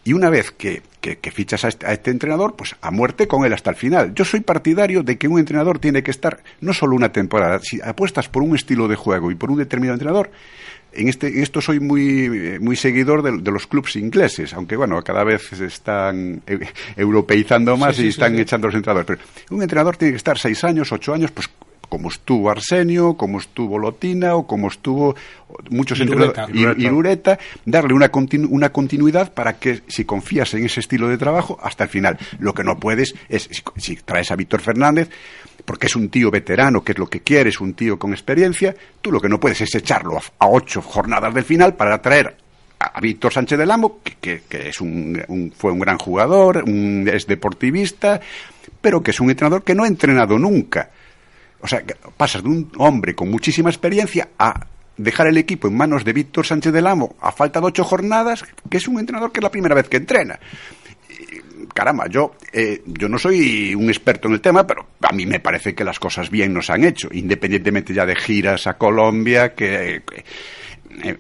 Y una vez que, que- que fichas a este, a este entrenador, pues a muerte con él hasta el final. Yo soy partidario de que un entrenador tiene que estar no solo una temporada, si apuestas por un estilo de juego y por un determinado entrenador, en, este, en esto soy muy, eh, muy seguidor de, de los clubes ingleses, aunque bueno, cada vez se están europeizando más sí, y sí, están sí. echando los entrenadores. Pero un entrenador tiene que estar seis años, ocho años, pues como estuvo Arsenio, como estuvo Lotina o como estuvo muchos Irureta. entrenadores y, Irureta, darle una, continu- una continuidad para que si confías en ese estilo de trabajo hasta el final. Lo que no puedes es, si, si traes a Víctor Fernández, porque es un tío veterano, que es lo que quieres, un tío con experiencia, tú lo que no puedes es echarlo a, a ocho jornadas del final para traer a a Víctor Sánchez del Amo, que, que- que es un, un- fue un gran jugador, un, es deportivista, pero que es un entrenador que no ha entrenado nunca. O sea, pasas de un hombre con muchísima experiencia a dejar el equipo en manos de Víctor Sánchez del Amo a falta de ocho jornadas, que es un entrenador que es la primera vez que entrena. Caramba, yo, eh, yo no soy un experto en el tema, pero a mí me parece que las cosas bien nos han hecho, independientemente ya de giras a Colombia, que,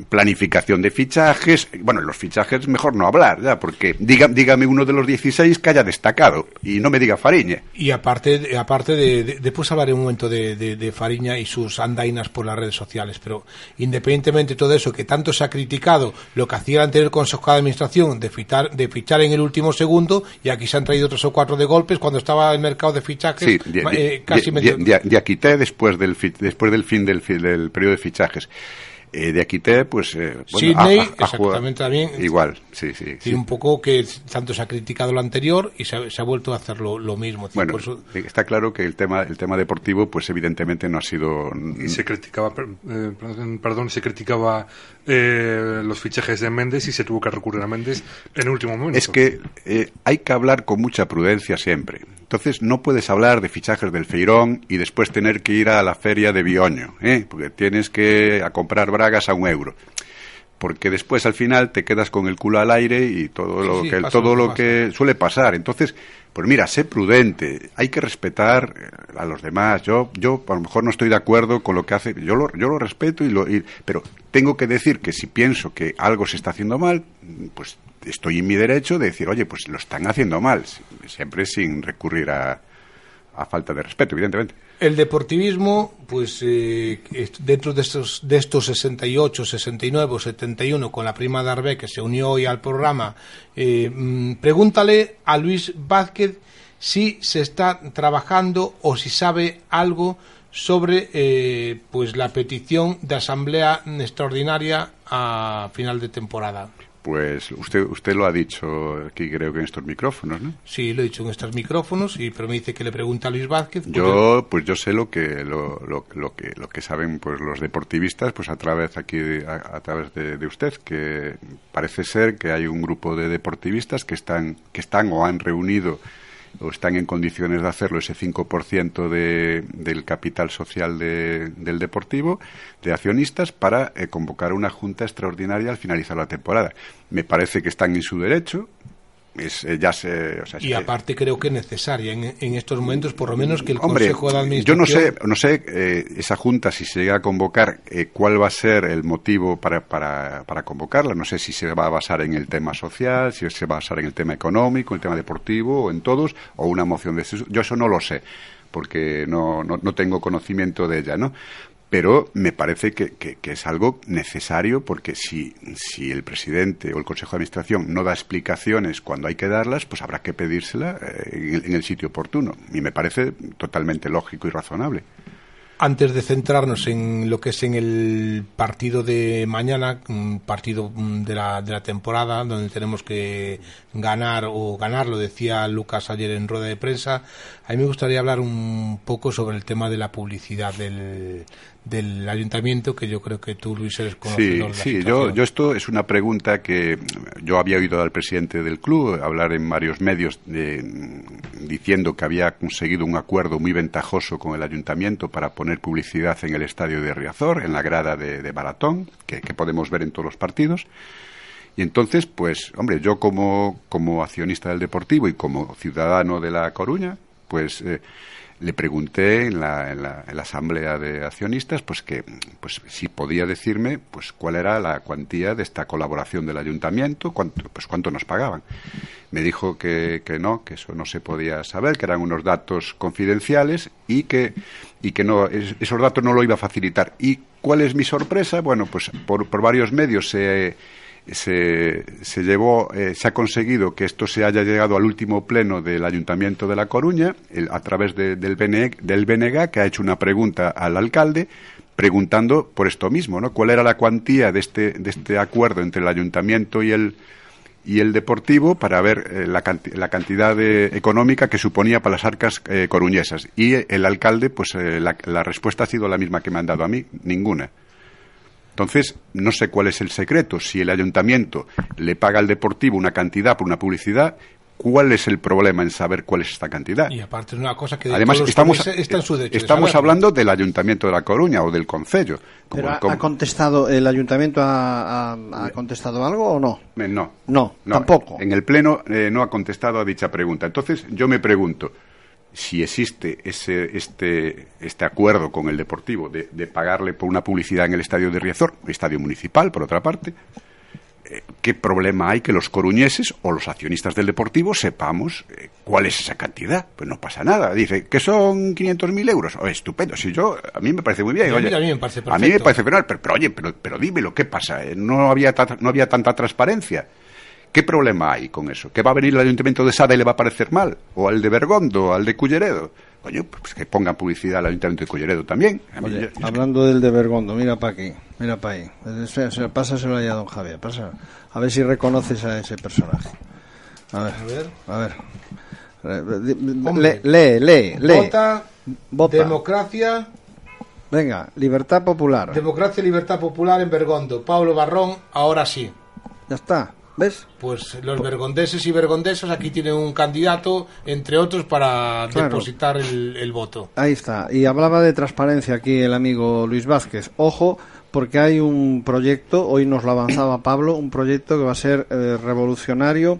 planificación de fichajes. Bueno, los fichajes mejor no hablar, ya, porque diga, dígame uno de los 16 que haya destacado y no me diga Fariña. Y aparte, aparte de, de- después hablaré un momento de, de- de Fariña y sus andainas por las redes sociales, pero independientemente de todo eso, que tanto se ha criticado lo que hacía el anterior Consejo de Administración de fichar, de fichar en el último segundo, y aquí se han traído tres o cuatro de golpes cuando estaba el mercado de fichajes Sí, eh, casi medio- de- de Aquité después del, después del fin del, del periodo de fichajes. Eh, de Aquité, pues. eh, bueno, jugado- exactamente también. Igual, sí, sí. y sí. un poco que tanto se ha criticado lo anterior y se ha, se ha vuelto a hacer lo, lo mismo. Bueno, Por eso- está claro que el tema, el tema deportivo, pues evidentemente no ha sido. Y se criticaba, eh, perdón, se criticaba eh, los fichajes de Méndez y se tuvo que recurrir a Méndez en el último momento. Es que eh, hay que hablar con mucha prudencia siempre. Entonces no puedes hablar de fichajes del Feirón y después tener que ir a la feria de Bioño, ¿eh? porque tienes que a comprar bragas a un euro. Porque después al final te quedas con el culo al aire y todo Sí, lo sí, que pasa todo lo pasa. que suele pasar. Entonces, pues mira, sé prudente, hay que respetar eh, a los demás. Yo yo a lo mejor no estoy de acuerdo con lo que hace, yo lo, yo lo respeto y lo y- pero tengo que decir que si pienso que algo se está haciendo mal, pues estoy en mi derecho de decir, oye, pues lo están haciendo mal, siempre sin recurrir a, a falta de respeto, evidentemente. El deportivismo, pues eh, dentro de estos, de estos 68, 69 o 71, con la prima Darbe que se unió hoy al programa, eh, mm, pregúntale a Luis Vázquez si se está trabajando o si sabe algo sobre eh, pues la petición de asamblea extraordinaria a final de temporada. Pues usted usted lo ha dicho aquí creo que en estos micrófonos, ¿no? Sí, lo he dicho en estos micrófonos, y pero me dice que le pregunta a Luis Vázquez. pues Yo, pues yo sé lo que lo, lo, lo que lo que saben pues los deportivistas, pues a través aquí a, a través de, de usted, que parece ser que hay un grupo de deportivistas que están que están o han reunido o están en condiciones de hacerlo ese 5% de, del capital social de- del deportivo, de accionistas, para eh, convocar una junta extraordinaria al finalizar la temporada. Me parece que están en su derecho, es, eh, ya se, o sea, Y aparte creo que es necesaria en, en estos momentos, por lo menos que el Hombre, Consejo de yo Administración... no sé, no sé eh, esa junta si se llega a convocar, eh, cuál va a ser el motivo para, para, para convocarla. No sé si se va a basar en el tema social, si se va a basar en el tema económico, en el tema deportivo, o en todos, o una moción de. Yo eso no lo sé, porque no, no, no tengo conocimiento de ella, ¿no? Pero me parece que, que- que es algo necesario porque si, si el presidente o el Consejo de Administración no da explicaciones cuando hay que darlas, pues habrá que pedírsela eh, en el, sitio oportuno. Y me parece totalmente lógico y razonable. Antes de centrarnos en lo que es en el partido de mañana, partido mm, de la, de la temporada, donde tenemos que ganar o ganar, lo decía Lucas ayer en rueda de prensa, a mí me gustaría hablar un poco sobre el tema de la publicidad del, del ayuntamiento, que yo creo que tú, Luis, eres Sí, conocedor de la sí, yo, yo esto es una pregunta que yo había oído al presidente del club hablar en varios medios de- diciendo que había conseguido un acuerdo muy ventajoso con el ayuntamiento para poner publicidad en el estadio de Riazor, en la grada de, de Maratón, que, que podemos ver en todos los partidos. Y entonces, pues, hombre, yo como, como accionista del Deportivo y como ciudadano de La Coruña, pues eh, le pregunté en la, en, la, asamblea de accionistas, pues que, pues si podía decirme, pues cuál era la cuantía de esta colaboración del ayuntamiento, cuánto, pues cuánto nos pagaban. Me dijo que, que no, que eso no se podía saber, que eran unos datos confidenciales y que, y que no, es- esos datos no lo iba a facilitar. ¿Y cuál es mi sorpresa? Bueno, pues por, por varios medios se se, se llevó, eh, se ha conseguido que esto se haya llegado al último pleno del Ayuntamiento de La Coruña el- a través de- del, BNE del que ha hecho una pregunta al alcalde preguntando por esto mismo, ¿no? ¿Cuál era la cuantía de este, de este acuerdo entre el Ayuntamiento y el y el Deportivo para ver eh, la, la cantidad de- económica que suponía para las arcas eh, coruñesas. Y el alcalde, pues eh, la, la respuesta ha sido la misma que me han dado a mí, ninguna. Entonces, no sé cuál es el secreto. Si el ayuntamiento le paga al deportivo una cantidad por una publicidad, ¿cuál es el problema en saber cuál es esta cantidad? Y aparte es una cosa que Además, estamos, está en su derecho de estamos hablando del ayuntamiento de La Coruña o del concello. Como- Pero ha, contestado, ¿el ayuntamiento ha, ha- ha contestado algo o no? Eh, No. No, tampoco. En el Pleno eh, no ha contestado a dicha pregunta. Entonces, yo me pregunto si existe ese, este, este acuerdo con el Deportivo de, de pagarle por una publicidad en el estadio de Riazor, estadio municipal, por otra parte. eh, ¿Qué problema hay que los coruñeses o los accionistas del Deportivo sepamos eh, cuál es esa cantidad? Pues no pasa nada. Dice que son 500.000 euros. Oh, estupendo. Si yo, a mí me parece muy bien. A mí me parece a mí me perfecto. parece fenomenal, pero, pero oye, pero, pero dímelo, ¿qué pasa? Eh, No había, ta- no había tanta transparencia. ¿Qué problema hay con eso? ¿Que va a venir el ayuntamiento de Sada y le va a parecer mal? ¿O al de Bergondo, al de Culleredo? Coño, pues que pongan publicidad al ayuntamiento de Culleredo también. A Oye, yo- hablando del de Bergondo, mira para aquí, mira para ahí. Pásaselo ahí a don Javier, pasa. A ver si reconoces a ese personaje. A ver, a ver. Hombre. Lee, lee, lee. lee. Vota, Vota. democracia, Venga, libertad popular. democracia y libertad popular en Bergondo. Pablo Barrón, ahora sí. Ya está, ¿ves? Pues los bergondeses y bergondesas aquí tienen un candidato, entre otros, para Claro. depositar el, el voto. Ahí está. Y hablaba de transparencia aquí el amigo Luis Vázquez. Ojo, porque hay un proyecto, hoy nos lo avanzaba Pablo, un proyecto que va a ser eh, revolucionario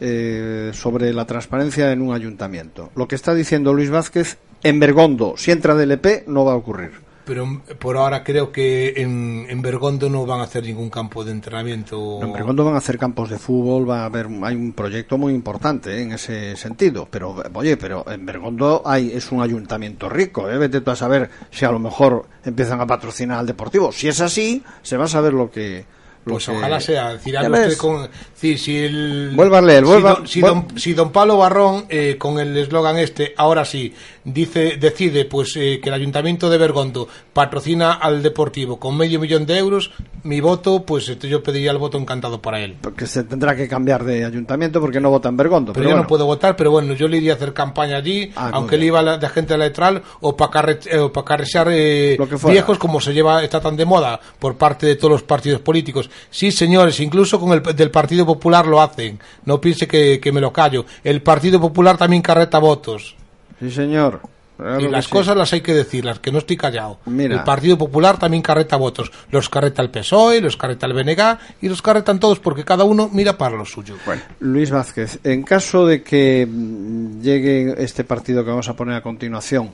eh, sobre la transparencia en un ayuntamiento. Lo que está diciendo Luis Vázquez, en Bergondo, si entra DLP, no va a ocurrir. Pero por ahora creo que en, en Bergondo no van a hacer ningún campo de entrenamiento. En Bergondo van a hacer campos de fútbol, va a haber, hay un proyecto muy importante eh, en ese sentido. Pero, oye, pero en Bergondo hay, es un ayuntamiento rico, ¿eh? Vete tú a saber si a lo mejor empiezan a patrocinar al Deportivo. Si es así, se va a saber lo que... Pues ojalá sea. Decir, usted con, si el, Vuelva a leer, si vuelva- don- si, don, si don Pablo Barrón, eh, con el eslogan este, ahora sí, dice, decide pues eh, que el Ayuntamiento de Bergondo patrocina al Deportivo con medio millón de euros, mi voto, pues este, yo pediría el voto encantado para él. que se tendrá que cambiar de ayuntamiento porque no vota en Bergondo. Pero, Pero, yo bueno, no puedo votar, pero bueno, yo le iría a hacer campaña allí, Ah, aunque le iba la- de agente electoral o para carre, eh, pa' carresear eh, viejos como se lleva, está tan de moda por parte de todos los partidos políticos. Sí, señores, incluso con el del Partido Popular lo hacen. No piense que, que me lo callo. El Partido Popular también carreta votos. Sí, señor. Claro y las sí. cosas las hay que decirlas, que no estoy callado. Mira. El Partido Popular también carreta votos. Los carreta el PSOE, los carreta el BNG y los carretan todos porque cada uno mira para lo suyo. Luis Vázquez, en caso de que mm, llegue este partido que vamos a poner a continuación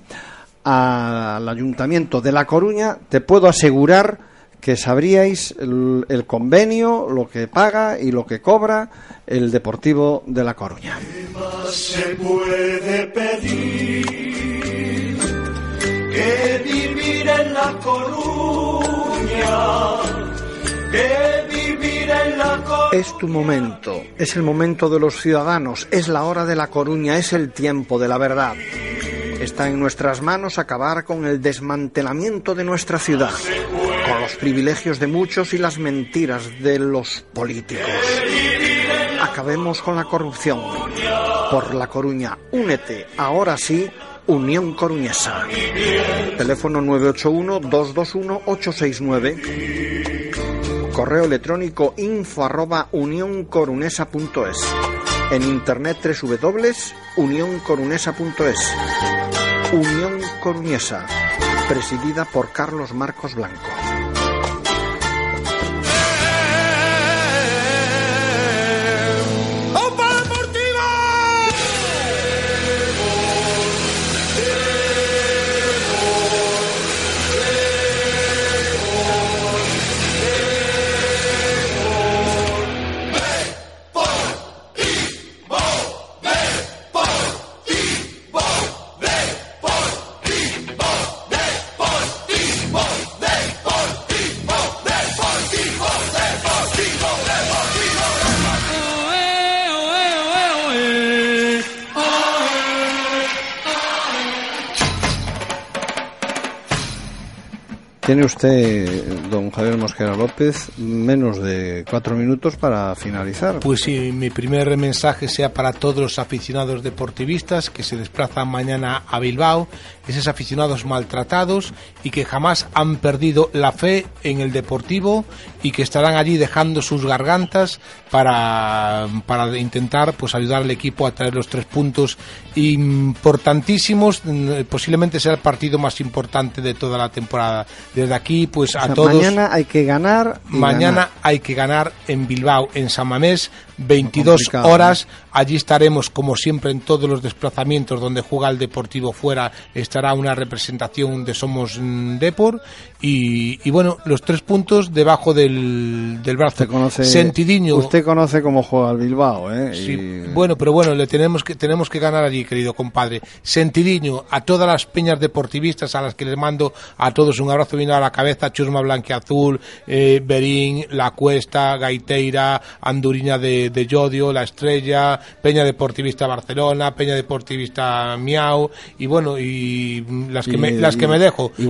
al Ayuntamiento de La Coruña, te puedo asegurar que sabríais el, el convenio, lo que paga y lo que cobra el Deportivo de La Coruña. se puede pedir que vivir en La Coruña, que vivir en La Coruña. Es tu momento, es el momento de los ciudadanos, es la hora de La Coruña, es el tiempo de la verdad. Está en nuestras manos acabar con el desmantelamiento de nuestra ciudad, con los privilegios de muchos y las mentiras de los políticos. Acabemos con la corrupción. Por La Coruña, únete, ahora sí, Unión Coruñesa. Teléfono 981-221-869. Correo electrónico info arroba. En internet www.unioncorunesa.es. Unión Coruñesa, presidida por Carlos Marcos Blanco. Tiene usted, don Javier Mosquera López, menos de cuatro minutos para finalizar. Pues sí, mi primer mensaje sea para todos los aficionados deportivistas que se desplazan mañana a Bilbao, esos aficionados maltratados y que jamás han perdido la fe en el deportivo y que estarán allí dejando sus gargantas para, para intentar pues ayudar al equipo a traer los tres puntos importantísimos, mm, posiblemente sea el partido más importante de toda la temporada. Desde aquí, pues O a sea, todos. Mañana hay que ganar. Mañana ganar. hay que ganar en Bilbao, en San Mamés, 22 complicado, horas. Allí estaremos, como siempre, en todos los desplazamientos donde juega el Deportivo fuera. Estará una representación de Somos Depor. Y, y bueno, los tres puntos debajo del, del brazo. Conoce- Sentidiño. Usted conoce cómo juega el Bilbao, ¿eh? Sí, Y- bueno, pero bueno, le tenemos que tenemos que ganar allí, querido compadre. Sentidiño, a todas las peñas deportivistas a las que les mando a todos un abrazo vino a la cabeza, Chusma Blanquiazul, eh, Berín, La Cuesta, Gaiteira, Anduriña de, de Yodio, La Estrella, Peña Deportivista Barcelona, Peña Deportivista Miau, y bueno, y las que Y- me, las que y- me dejo. y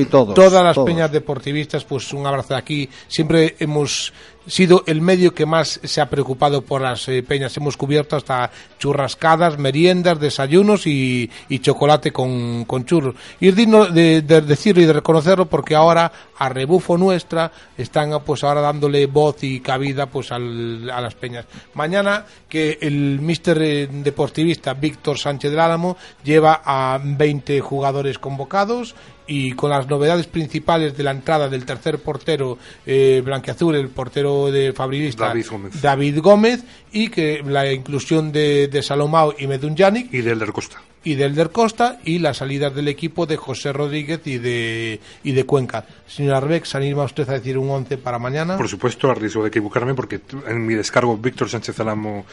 y todos, Todas las todos. peñas deportivistas, pues un abrazo de aquí. Siempre hemos sido el medio que más se ha preocupado por las eh, peñas. Hemos cubierto hasta churrascadas, meriendas, desayunos y, y chocolate con, con churros. Y es digno de, de decirlo y de reconocerlo porque ahora, a rebufo nuestra, están pues ahora dándole voz y cabida pues al- a las peñas. Mañana que el mister eh, deportivista Víctor Sánchez del Álamo lleva a 20 jugadores convocados y con las novedades principales de la entrada del tercer portero eh, blanquiazul, el portero de Fabrilista David Gómez. David Gómez, y que la inclusión de, de Salomao y Medunjanic Y del del Costa. Y del Der Costa y las salidas del equipo de José Rodríguez y de y de Cuenca. Señora Arbex, ¿se anima usted a decir un 11 para mañana? Por supuesto, a riesgo de equivocarme, porque en mi descargo Víctor Sánchez Alamo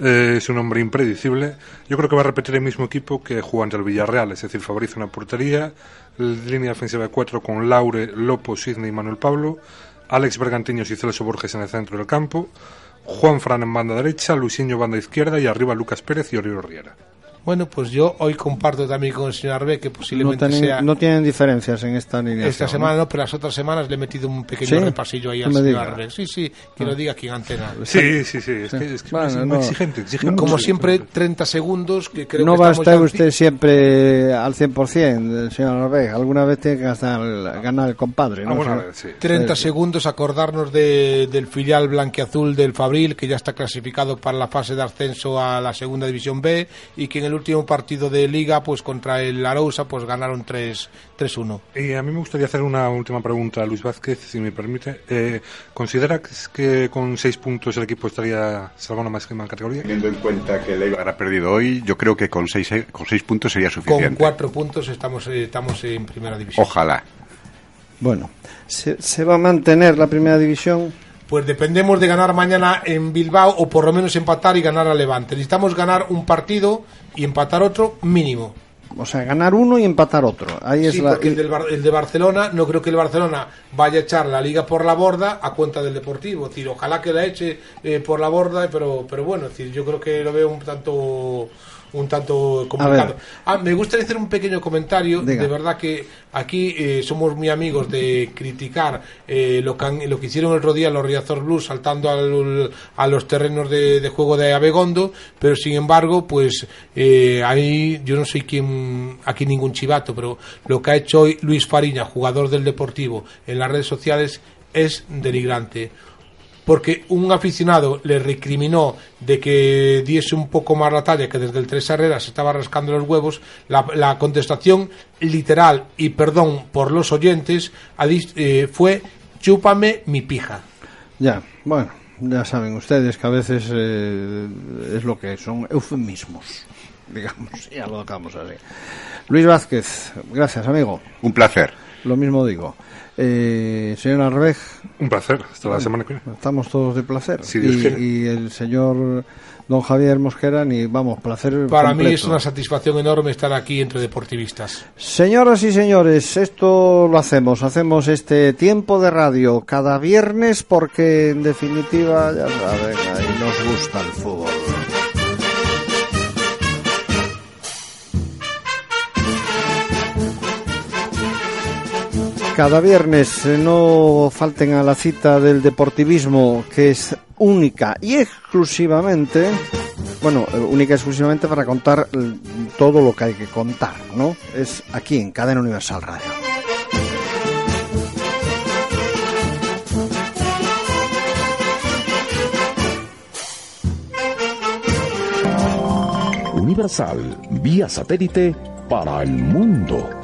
eh, es un hombre impredecible. Yo creo que va a repetir el mismo equipo que jugó ante el Villarreal, es decir, favoriza una portería, línea defensiva de cuatro con Laure, Lopo, Sidney y Manuel Pablo, Alex Bergantiños y Celso Borges en el centro del campo, Juan Fran en banda derecha, Luisinho banda izquierda y arriba Lucas Pérez y Oriol Riera. Bueno, pues yo hoy comparto también con el señor Arbe que no, posiblemente tienen, sea no tienen diferencias en esta línea. esta semana no, pero las otras semanas le he metido un pequeño ¿Sí? repasillo ahí No al señor diga. Arbe. Sí, sí, que Ah. lo diga aquí en antena. Sí, sí, sí, es que, es que Bueno, es muy no. exigente, exige Como siempre, 30 segundos que creo no que va a estar usted siempre al 100%, señor Arbex. Alguna vez tiene que ganar el compadre. ¿no? Alguna Sí. vez, sí. 30 Sí. segundos acordarnos de- del filial blanquiazul del Fabril que ya está clasificado para la fase de ascenso a la segunda división B y que en el último partido de Liga, pues contra el Arousa, pues ganaron 3 3-1. Y a mí me gustaría hacer una última pregunta a Luis Vázquez, si me permite. Eh, ¿Considera que con seis puntos el equipo estaría salvando más que en categoría? Teniendo en cuenta que el Eibar ha perdido hoy, yo creo que con seis, con seis puntos sería suficiente. Con cuatro puntos estamos, eh, estamos en primera división. Ojalá. Bueno, ¿se, ¿se va a mantener la primera división? Pues dependemos de ganar mañana en Bilbao o por lo menos empatar y ganar a Levante. Necesitamos ganar un partido y empatar otro mínimo. O sea, ganar uno y empatar otro. Ahí es la... porque el, del Bar- el de Barcelona, no creo que el Barcelona vaya a echar la liga por la borda a cuenta del Deportivo. Es decir, ojalá que la eche eh, por la borda, pero, pero bueno, es decir, yo creo que lo veo un tanto un tanto complicado. Ah, me gustaría hacer un pequeño comentario. Diga. De verdad que aquí eh, somos muy amigos de criticar eh, lo, que han- lo que hicieron el otro día los Riazor Blues saltando al- a los terrenos de, de juego de Abegondo, pero sin embargo, pues eh, ahí yo no soy quien, aquí ningún chivato, pero lo que ha hecho hoy Luis Fariña, jugador del Deportivo, en las redes sociales es denigrante porque un aficionado le recriminó de que diese un poco más la talla, que desde el Tres Herreras se estaba rascando los huevos, la, la contestación literal, y perdón por los oyentes, eh, fue chúpame mi pija. Ya, bueno, ya saben ustedes que a veces eh, es lo que son eufemismos, digamos, ya lo dejamos así. Luis Vázquez, gracias amigo. Un placer. Lo mismo digo. Eh, señor Arrej. Un placer, hasta la semana que viene. Estamos todos de placer. Si Dios y, y el señor don Javier Mosquera, ni vamos, placer. Para mí completo. es una satisfacción enorme estar aquí entre deportivistas. Señoras y señores, esto lo hacemos, hacemos este tiempo de radio cada viernes porque en definitiva, ya saben, ahí nos gusta el fútbol. Cada viernes eh, no falten a la cita del deportivismo que es única y exclusivamente bueno, eh, única y exclusivamente para contar todo lo que hay que contar, ¿no? Es aquí en Cadena Universal Radio. Universal, vía satélite para el mundo.